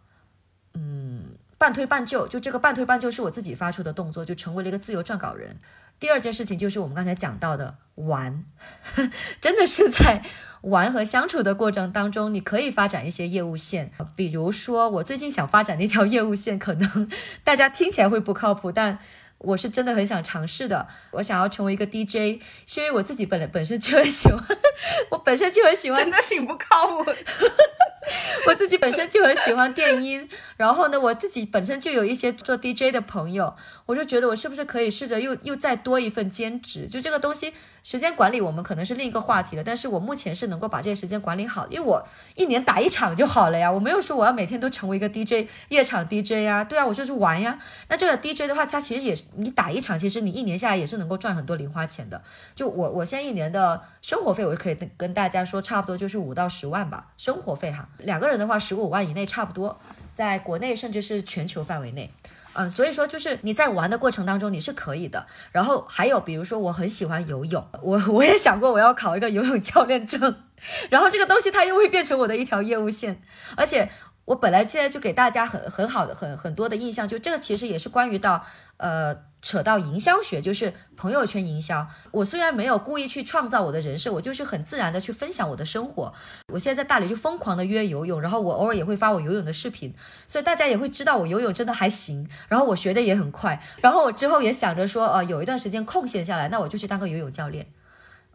嗯，半推半就，就这个半推半就是我自己发出的动作，就成为了一个自由撰稿人。第二件事情就是我们刚才讲到的玩，<laughs> 真的是在玩和相处的过程当中，你可以发展一些业务线。比如说，我最近想发展的一条业务线，可能 <laughs> 大家听起来会不靠谱，但我是真的很想尝试的。我想要成为一个 DJ，是因为我自己本本身就很喜欢，<laughs> 我本身就很喜欢，真的挺不靠谱。<laughs> 我自己本身就很喜欢电音，然后呢，我自己本身就有一些做 DJ 的朋友，我就觉得我是不是可以试着又又再多一份兼职？就这个东西，时间管理我们可能是另一个话题了，但是我目前是能够把这些时间管理好，因为我一年打一场就好了呀，我没有说我要每天都成为一个 DJ 夜场 DJ 呀，对啊，我就是玩呀。那这个 DJ 的话，它其实也你打一场，其实你一年下来也是能够赚很多零花钱的。就我我现在一年的生活费，我就可以跟大家说，差不多就是五到十万吧，生活费哈。两个人的话，十五万以内差不多，在国内甚至是全球范围内，嗯，所以说就是你在玩的过程当中你是可以的。然后还有比如说我很喜欢游泳，我我也想过我要考一个游泳教练证，<laughs> 然后这个东西它又会变成我的一条业务线，而且。我本来现在就给大家很很好的很很多的印象，就这个其实也是关于到呃扯到营销学，就是朋友圈营销。我虽然没有故意去创造我的人设，我就是很自然的去分享我的生活。我现在在大理就疯狂的约游泳，然后我偶尔也会发我游泳的视频，所以大家也会知道我游泳真的还行，然后我学的也很快，然后我之后也想着说，呃，有一段时间空闲下来，那我就去当个游泳教练。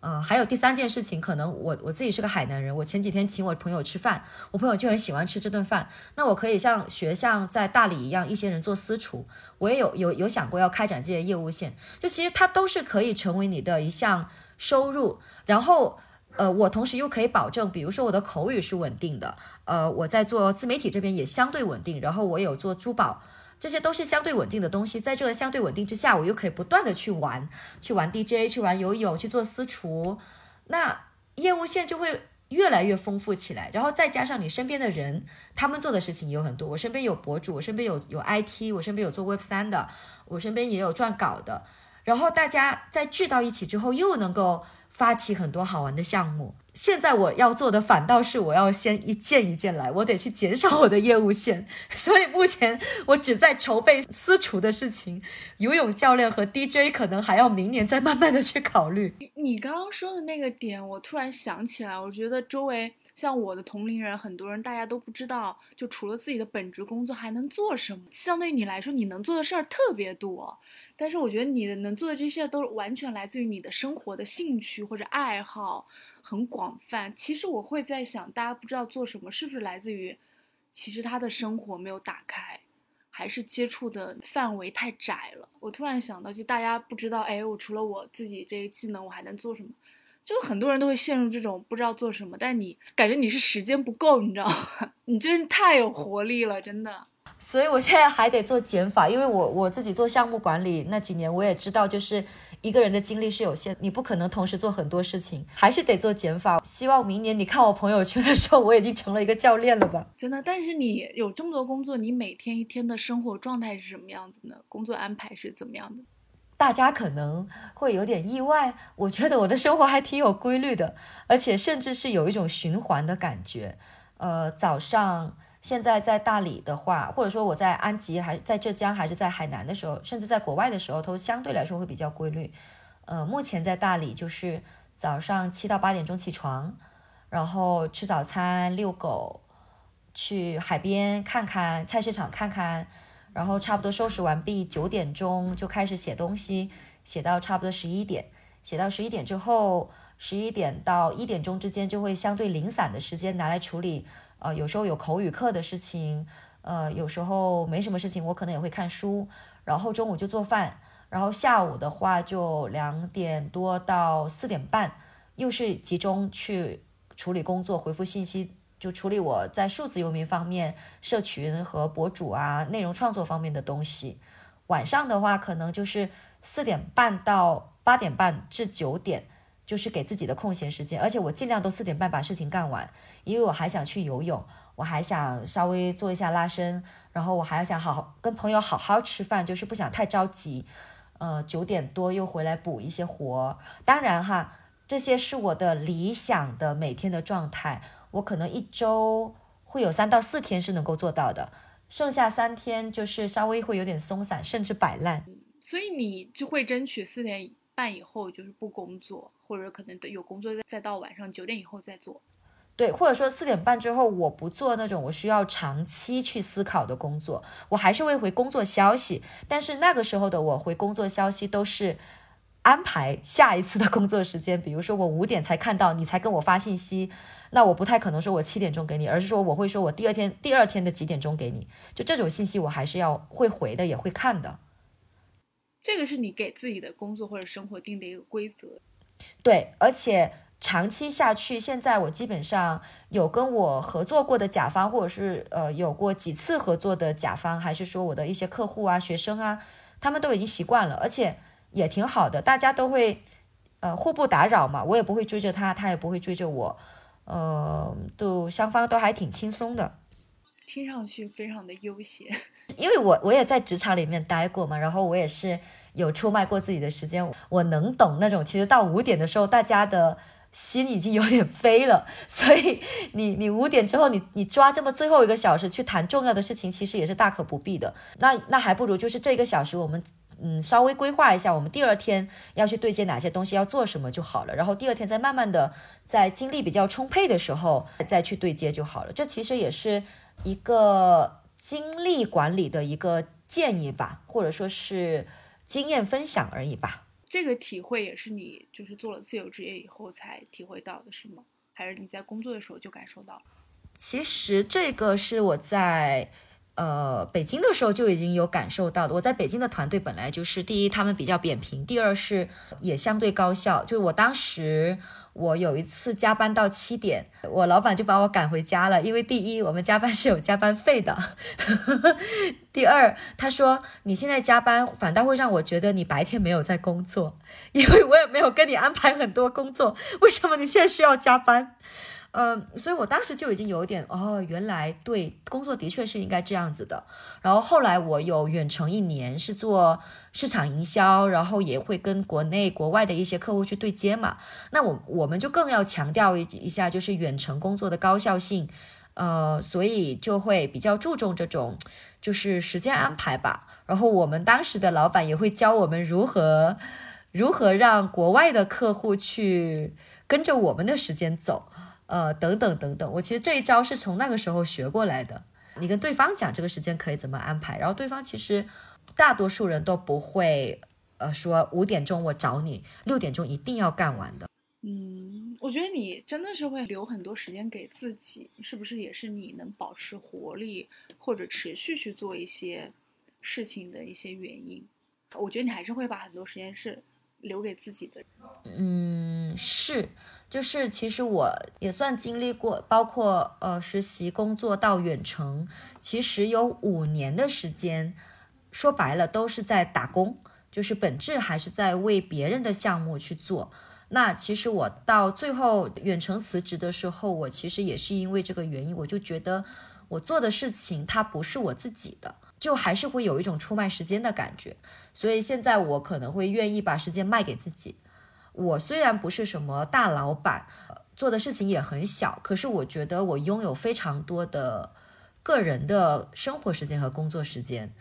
呃，还有第三件事情，可能我我自己是个海南人，我前几天请我朋友吃饭，我朋友就很喜欢吃这顿饭，那我可以像学像在大理一样，一些人做私厨，我也有有有想过要开展这些业务线，就其实它都是可以成为你的一项收入，然后呃，我同时又可以保证，比如说我的口语是稳定的，呃，我在做自媒体这边也相对稳定，然后我有做珠宝。这些都是相对稳定的东西，在这个相对稳定之下，我又可以不断的去玩，去玩 DJ，去玩游泳，去做私厨，那业务线就会越来越丰富起来。然后再加上你身边的人，他们做的事情也有很多。我身边有博主，我身边有有 IT，我身边有做 Web 三的，我身边也有撰稿的。然后大家在聚到一起之后，又能够发起很多好玩的项目。现在我要做的反倒是我要先一件一件来，我得去减少我的业务线，<laughs> 所以目前我只在筹备私厨的事情，游泳教练和 DJ 可能还要明年再慢慢的去考虑。你刚刚说的那个点，我突然想起来，我觉得周围像我的同龄人，很多人大家都不知道，就除了自己的本职工作还能做什么。相对于你来说，你能做的事儿特别多，但是我觉得你的能做的这些都完全来自于你的生活的兴趣或者爱好。很广泛，其实我会在想，大家不知道做什么，是不是来自于，其实他的生活没有打开，还是接触的范围太窄了？我突然想到，就大家不知道，哎，我除了我自己这个技能，我还能做什么？就很多人都会陷入这种不知道做什么，但你感觉你是时间不够，你知道吗？<laughs> 你真是太有活力了，真的。所以我现在还得做减法，因为我我自己做项目管理那几年，我也知道，就是一个人的精力是有限，你不可能同时做很多事情，还是得做减法。希望明年你看我朋友圈的时候，我已经成了一个教练了吧？真的，但是你有这么多工作，你每天一天的生活状态是什么样子呢？工作安排是怎么样的？大家可能会有点意外，我觉得我的生活还挺有规律的，而且甚至是有一种循环的感觉。呃，早上。现在在大理的话，或者说我在安吉，还在浙江，还是在海南的时候，甚至在国外的时候，都相对来说会比较规律。呃，目前在大理就是早上七到八点钟起床，然后吃早餐、遛狗，去海边看看，菜市场看看，然后差不多收拾完毕，九点钟就开始写东西，写到差不多十一点，写到十一点之后，十一点到一点钟之间就会相对零散的时间拿来处理。呃，有时候有口语课的事情，呃，有时候没什么事情，我可能也会看书。然后中午就做饭，然后下午的话就两点多到四点半，又是集中去处理工作、回复信息，就处理我在数字游民方面、社群和博主啊、内容创作方面的东西。晚上的话，可能就是四点半到八点半至九点。就是给自己的空闲时间，而且我尽量都四点半把事情干完，因为我还想去游泳，我还想稍微做一下拉伸，然后我还要想好好跟朋友好好吃饭，就是不想太着急。呃，九点多又回来补一些活。当然哈，这些是我的理想的每天的状态，我可能一周会有三到四天是能够做到的，剩下三天就是稍微会有点松散，甚至摆烂。所以你就会争取四点。半以后就是不工作，或者可能有工作再再到晚上九点以后再做，对，或者说四点半之后我不做那种我需要长期去思考的工作，我还是会回工作消息，但是那个时候的我回工作消息都是安排下一次的工作时间，比如说我五点才看到你才跟我发信息，那我不太可能说我七点钟给你，而是说我会说我第二天第二天的几点钟给你，就这种信息我还是要会回的，也会看的。这个是你给自己的工作或者生活定的一个规则，对，而且长期下去，现在我基本上有跟我合作过的甲方，或者是呃有过几次合作的甲方，还是说我的一些客户啊、学生啊，他们都已经习惯了，而且也挺好的，大家都会呃互不打扰嘛，我也不会追着他，他也不会追着我，呃，都双方都还挺轻松的。听上去非常的悠闲，因为我我也在职场里面待过嘛，然后我也是有出卖过自己的时间，我能懂那种，其实到五点的时候，大家的心已经有点飞了，所以你你五点之后，你你抓这么最后一个小时去谈重要的事情，其实也是大可不必的。那那还不如就是这个小时，我们嗯稍微规划一下，我们第二天要去对接哪些东西，要做什么就好了，然后第二天再慢慢的在精力比较充沛的时候再去对接就好了。这其实也是。一个精力管理的一个建议吧，或者说是经验分享而已吧。这个体会也是你就是做了自由职业以后才体会到的，是吗？还是你在工作的时候就感受到？其实这个是我在。呃，北京的时候就已经有感受到的。我在北京的团队本来就是，第一他们比较扁平，第二是也相对高效。就是我当时我有一次加班到七点，我老板就把我赶回家了，因为第一我们加班是有加班费的，<laughs> 第二他说你现在加班反倒会让我觉得你白天没有在工作，因为我也没有跟你安排很多工作，为什么你现在需要加班？嗯，所以我当时就已经有点哦，原来对工作的确是应该这样子的。然后后来我有远程一年是做市场营销，然后也会跟国内国外的一些客户去对接嘛。那我我们就更要强调一一下，就是远程工作的高效性。呃，所以就会比较注重这种就是时间安排吧。然后我们当时的老板也会教我们如何如何让国外的客户去跟着我们的时间走。呃，等等等等，我其实这一招是从那个时候学过来的。你跟对方讲这个时间可以怎么安排，然后对方其实大多数人都不会，呃，说五点钟我找你，六点钟一定要干完的。嗯，我觉得你真的是会留很多时间给自己，是不是也是你能保持活力或者持续去做一些事情的一些原因？我觉得你还是会把很多时间是留给自己的。嗯，是。就是其实我也算经历过，包括呃实习工作到远程，其实有五年的时间，说白了都是在打工，就是本质还是在为别人的项目去做。那其实我到最后远程辞职的时候，我其实也是因为这个原因，我就觉得我做的事情它不是我自己的，就还是会有一种出卖时间的感觉。所以现在我可能会愿意把时间卖给自己。我虽然不是什么大老板，做的事情也很小，可是我觉得我拥有非常多的个人的生活时间和工作时间，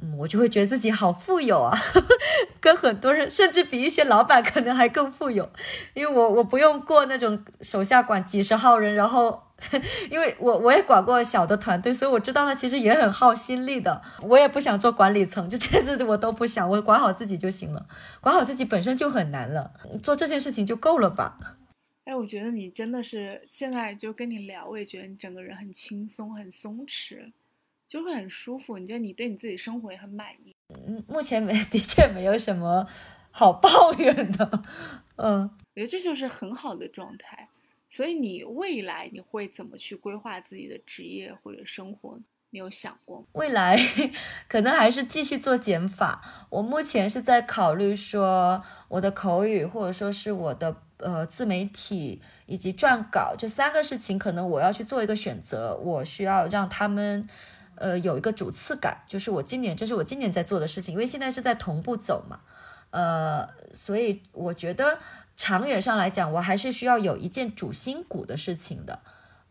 嗯，我就会觉得自己好富有啊，<laughs> 跟很多人，甚至比一些老板可能还更富有，因为我我不用过那种手下管几十号人，然后。<laughs> 因为我我也管过小的团队，所以我知道他其实也很耗心力的。我也不想做管理层，就这次我都不想，我管好自己就行了。管好自己本身就很难了，做这件事情就够了吧？哎，我觉得你真的是现在就跟你聊，我也觉得你整个人很轻松、很松弛，就会很舒服。你觉得你对你自己生活也很满意？嗯，目前没的确没有什么好抱怨的。嗯，我觉得这就是很好的状态。所以你未来你会怎么去规划自己的职业或者生活？你有想过？未来 <laughs> 可能还是继续做减法。我目前是在考虑说，我的口语或者说是我的呃自媒体以及撰稿这三个事情，可能我要去做一个选择。我需要让他们呃有一个主次感，就是我今年这是我今年在做的事情，因为现在是在同步走嘛。呃，所以我觉得。长远上来讲，我还是需要有一件主心骨的事情的，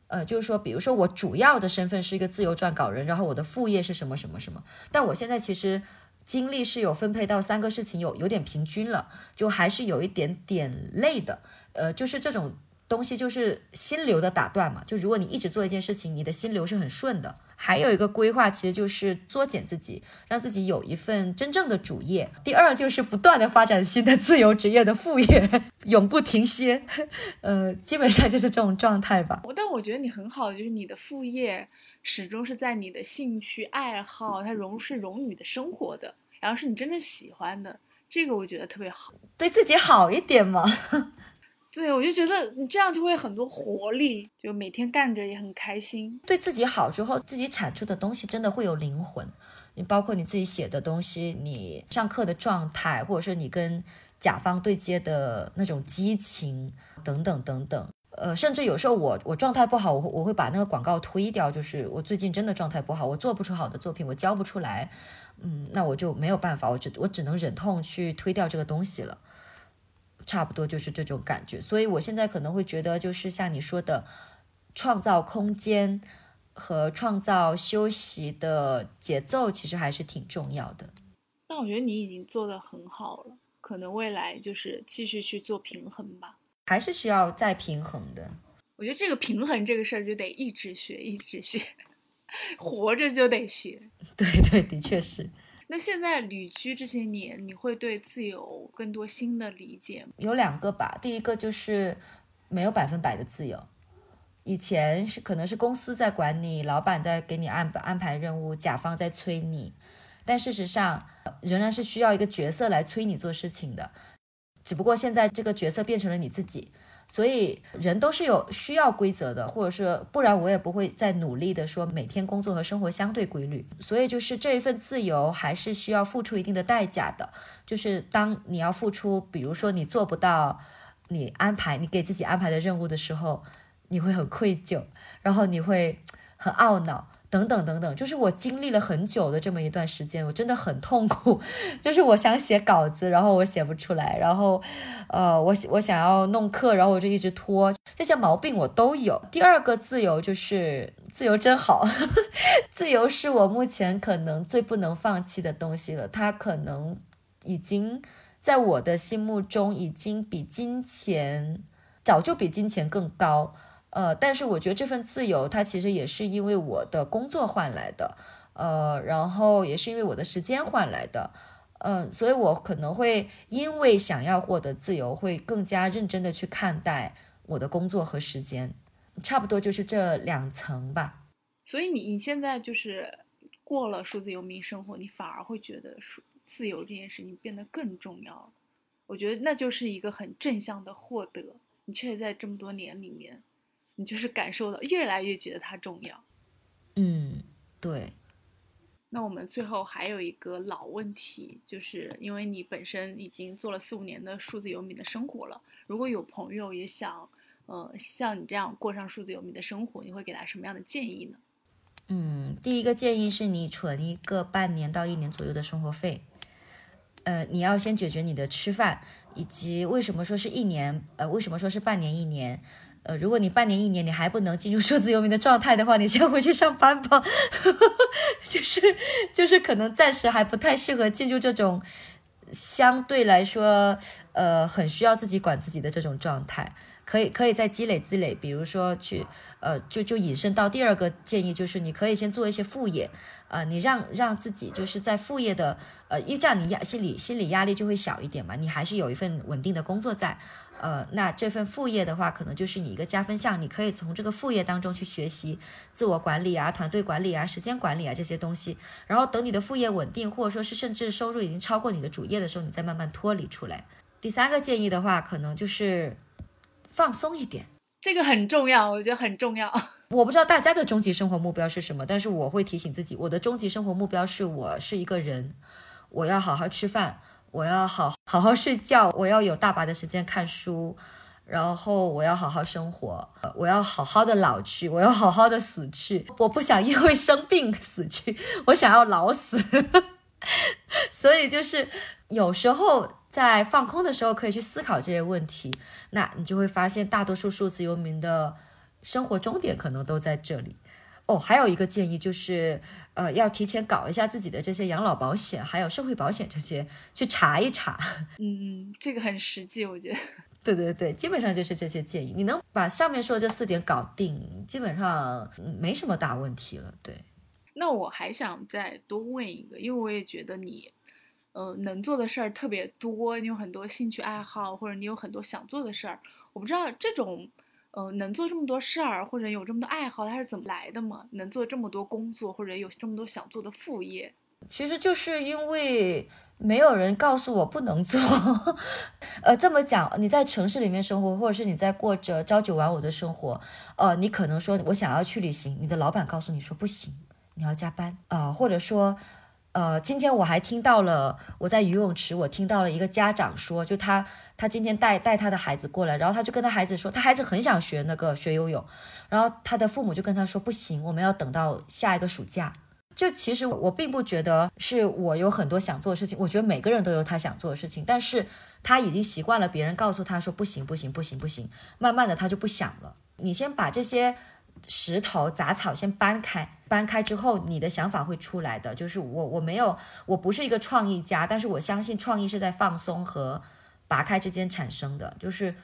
呃，就是说，比如说我主要的身份是一个自由撰稿人，然后我的副业是什么什么什么，但我现在其实精力是有分配到三个事情，有有点平均了，就还是有一点点累的，呃，就是这种。东西就是心流的打断嘛，就如果你一直做一件事情，你的心流是很顺的。还有一个规划，其实就是缩减自己，让自己有一份真正的主业。第二就是不断的发展新的自由职业的副业，<laughs> 永不停歇。<laughs> 呃，基本上就是这种状态吧。但我觉得你很好，就是你的副业始终是在你的兴趣爱好，它融是融你的生活的，然后是你真正喜欢的，这个我觉得特别好，对自己好一点嘛。对，我就觉得你这样就会很多活力，就每天干着也很开心。对自己好之后，自己产出的东西真的会有灵魂。你包括你自己写的东西，你上课的状态，或者是你跟甲方对接的那种激情等等等等。呃，甚至有时候我我状态不好，我我会把那个广告推掉。就是我最近真的状态不好，我做不出好的作品，我交不出来，嗯，那我就没有办法，我只我只能忍痛去推掉这个东西了。差不多就是这种感觉，所以我现在可能会觉得，就是像你说的，创造空间和创造休息的节奏，其实还是挺重要的。但我觉得你已经做得很好了，可能未来就是继续去做平衡吧，还是需要再平衡的。我觉得这个平衡这个事儿就得一直学，一直学，<laughs> 活着就得学。<laughs> 对对，的确是。那现在旅居这些年，你会对自由更多新的理解吗？有两个吧，第一个就是没有百分百的自由。以前是可能是公司在管你，老板在给你安安排任务，甲方在催你，但事实上仍然是需要一个角色来催你做事情的，只不过现在这个角色变成了你自己。所以人都是有需要规则的，或者是不然我也不会再努力的说每天工作和生活相对规律。所以就是这一份自由还是需要付出一定的代价的。就是当你要付出，比如说你做不到你安排你给自己安排的任务的时候，你会很愧疚，然后你会很懊恼。等等等等，就是我经历了很久的这么一段时间，我真的很痛苦。<laughs> 就是我想写稿子，然后我写不出来，然后，呃，我我想要弄课，然后我就一直拖，这些毛病我都有。第二个自由就是自由真好，<laughs> 自由是我目前可能最不能放弃的东西了。它可能已经在我的心目中已经比金钱早就比金钱更高。呃，但是我觉得这份自由，它其实也是因为我的工作换来的，呃，然后也是因为我的时间换来的，嗯，所以我可能会因为想要获得自由，会更加认真的去看待我的工作和时间，差不多就是这两层吧。所以你你现在就是过了数字游民生活，你反而会觉得数自由这件事情变得更重要。我觉得那就是一个很正向的获得，你确实在这么多年里面。你就是感受到越来越觉得它重要，嗯，对。那我们最后还有一个老问题，就是因为你本身已经做了四五年的数字游民的生活了，如果有朋友也想，呃，像你这样过上数字游民的生活，你会给他什么样的建议呢？嗯，第一个建议是你存一个半年到一年左右的生活费，呃，你要先解决你的吃饭，以及为什么说是一年，呃，为什么说是半年一年？呃，如果你半年一年你还不能进入数字游民的状态的话，你先回去上班吧。<laughs> 就是就是可能暂时还不太适合进入这种相对来说呃很需要自己管自己的这种状态。可以可以再积累积累，比如说去呃就就引申到第二个建议，就是你可以先做一些副业啊，你让让自己就是在副业的呃，因为这样你压心理心理压力就会小一点嘛，你还是有一份稳定的工作在。呃，那这份副业的话，可能就是你一个加分项，你可以从这个副业当中去学习自我管理啊、团队管理啊、时间管理啊这些东西。然后等你的副业稳定，或者说是甚至收入已经超过你的主业的时候，你再慢慢脱离出来。第三个建议的话，可能就是放松一点，这个很重要，我觉得很重要。<laughs> 我不知道大家的终极生活目标是什么，但是我会提醒自己，我的终极生活目标是我是一个人，我要好好吃饭。我要好好好睡觉，我要有大把的时间看书，然后我要好好生活，我要好好的老去，我要好好的死去，我不想因为生病死去，我想要老死。<laughs> 所以就是有时候在放空的时候，可以去思考这些问题，那你就会发现，大多数数字游民的生活终点可能都在这里。哦，还有一个建议就是，呃，要提前搞一下自己的这些养老保险，还有社会保险这些，去查一查。<laughs> 嗯，这个很实际，我觉得。<laughs> 对对对，基本上就是这些建议。你能把上面说的这四点搞定，基本上没什么大问题了。对。那我还想再多问一个，因为我也觉得你，呃，能做的事儿特别多，你有很多兴趣爱好，或者你有很多想做的事儿。我不知道这种。呃，能做这么多事儿，或者有这么多爱好，它是怎么来的吗？能做这么多工作，或者有这么多想做的副业，其实就是因为没有人告诉我不能做。<laughs> 呃，这么讲，你在城市里面生活，或者是你在过着朝九晚五的生活，呃，你可能说我想要去旅行，你的老板告诉你说不行，你要加班啊，或者说。呃，今天我还听到了，我在游泳池，我听到了一个家长说，就他他今天带带他的孩子过来，然后他就跟他孩子说，他孩子很想学那个学游泳，然后他的父母就跟他说，不行，我们要等到下一个暑假。就其实我并不觉得是我有很多想做的事情，我觉得每个人都有他想做的事情，但是他已经习惯了别人告诉他说不行不行不行不行，慢慢的他就不想了。你先把这些。石头杂草先搬开，搬开之后，你的想法会出来的。就是我，我没有，我不是一个创意家，但是我相信创意是在放松和拔开之间产生的。就是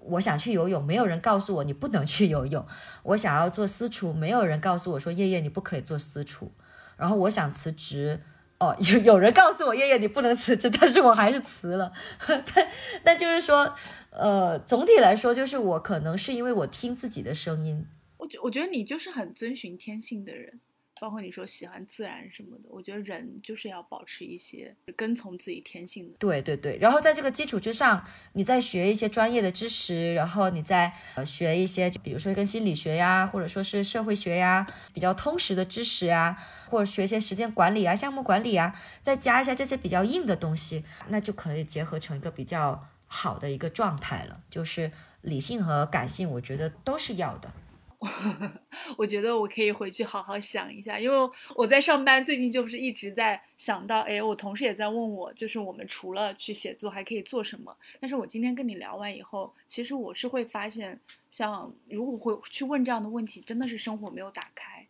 我想去游泳，没有人告诉我你不能去游泳；我想要做私厨，没有人告诉我说叶叶你不可以做私厨。然后我想辞职，哦，有有人告诉我叶叶你不能辞职，但是我还是辞了。<laughs> 但但就是说，呃，总体来说，就是我可能是因为我听自己的声音。我觉我觉得你就是很遵循天性的人。包括你说喜欢自然什么的，我觉得人就是要保持一些跟从自己天性的。对对对，然后在这个基础之上，你再学一些专业的知识，然后你再呃学一些，比如说跟心理学呀，或者说是社会学呀，比较通识的知识呀，或者学一些时间管理啊、项目管理啊，再加一下这些比较硬的东西，那就可以结合成一个比较好的一个状态了。就是理性和感性，我觉得都是要的。<laughs> 我觉得我可以回去好好想一下，因为我在上班，最近就是一直在想到，哎，我同事也在问我，就是我们除了去写作还可以做什么。但是我今天跟你聊完以后，其实我是会发现，像如果会去问这样的问题，真的是生活没有打开，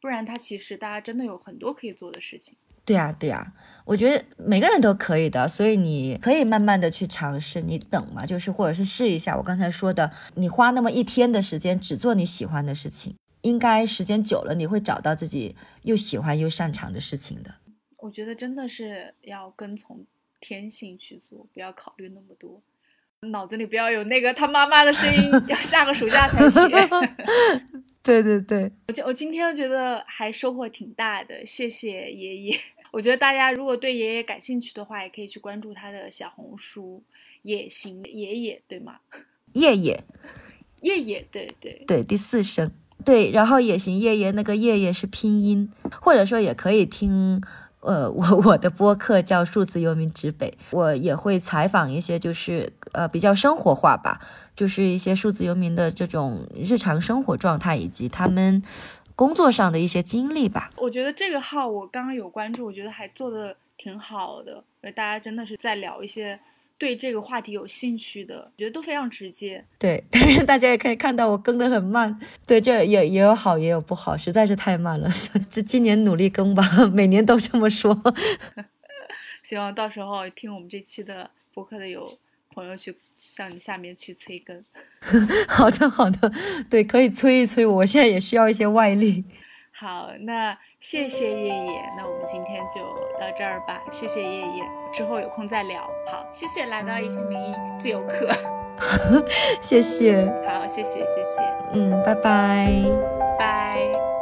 不然他其实大家真的有很多可以做的事情。对呀，对呀，我觉得每个人都可以的，所以你可以慢慢的去尝试，你等嘛，就是或者是试一下。我刚才说的，你花那么一天的时间只做你喜欢的事情，应该时间久了，你会找到自己又喜欢又擅长的事情的。我觉得真的是要跟从天性去做，不要考虑那么多，脑子里不要有那个他妈妈的声音，<laughs> 要下个暑假才学。<laughs> 对对对，我今我今天觉得还收获挺大的，谢谢爷爷。我觉得大家如果对爷爷感兴趣的话，也可以去关注他的小红书“也行爷爷”，对吗？爷爷，爷爷，对对对，第四声，对。然后“也行爷爷”那个“爷爷”是拼音，或者说也可以听，呃，我我的播客叫“数字游民指北”，我也会采访一些，就是呃比较生活化吧，就是一些数字游民的这种日常生活状态以及他们。工作上的一些经历吧，我觉得这个号我刚刚有关注，我觉得还做的挺好的，大家真的是在聊一些对这个话题有兴趣的，我觉得都非常直接。对，<laughs> 但是大家也可以看到我更的很慢，对，这也也有好也有不好，实在是太慢了。<laughs> 这今年努力更吧，<laughs> 每年都这么说。希望到时候听我们这期的播客的有。朋友去向你下面去催更，<laughs> 好的好的，对，可以催一催我，现在也需要一些外力。<laughs> 好，那谢谢叶叶，那我们今天就到这儿吧，谢谢叶叶，之后有空再聊。好，谢谢来到一千零一自由课，<laughs> 谢谢，好，谢谢谢谢，嗯，拜拜，拜。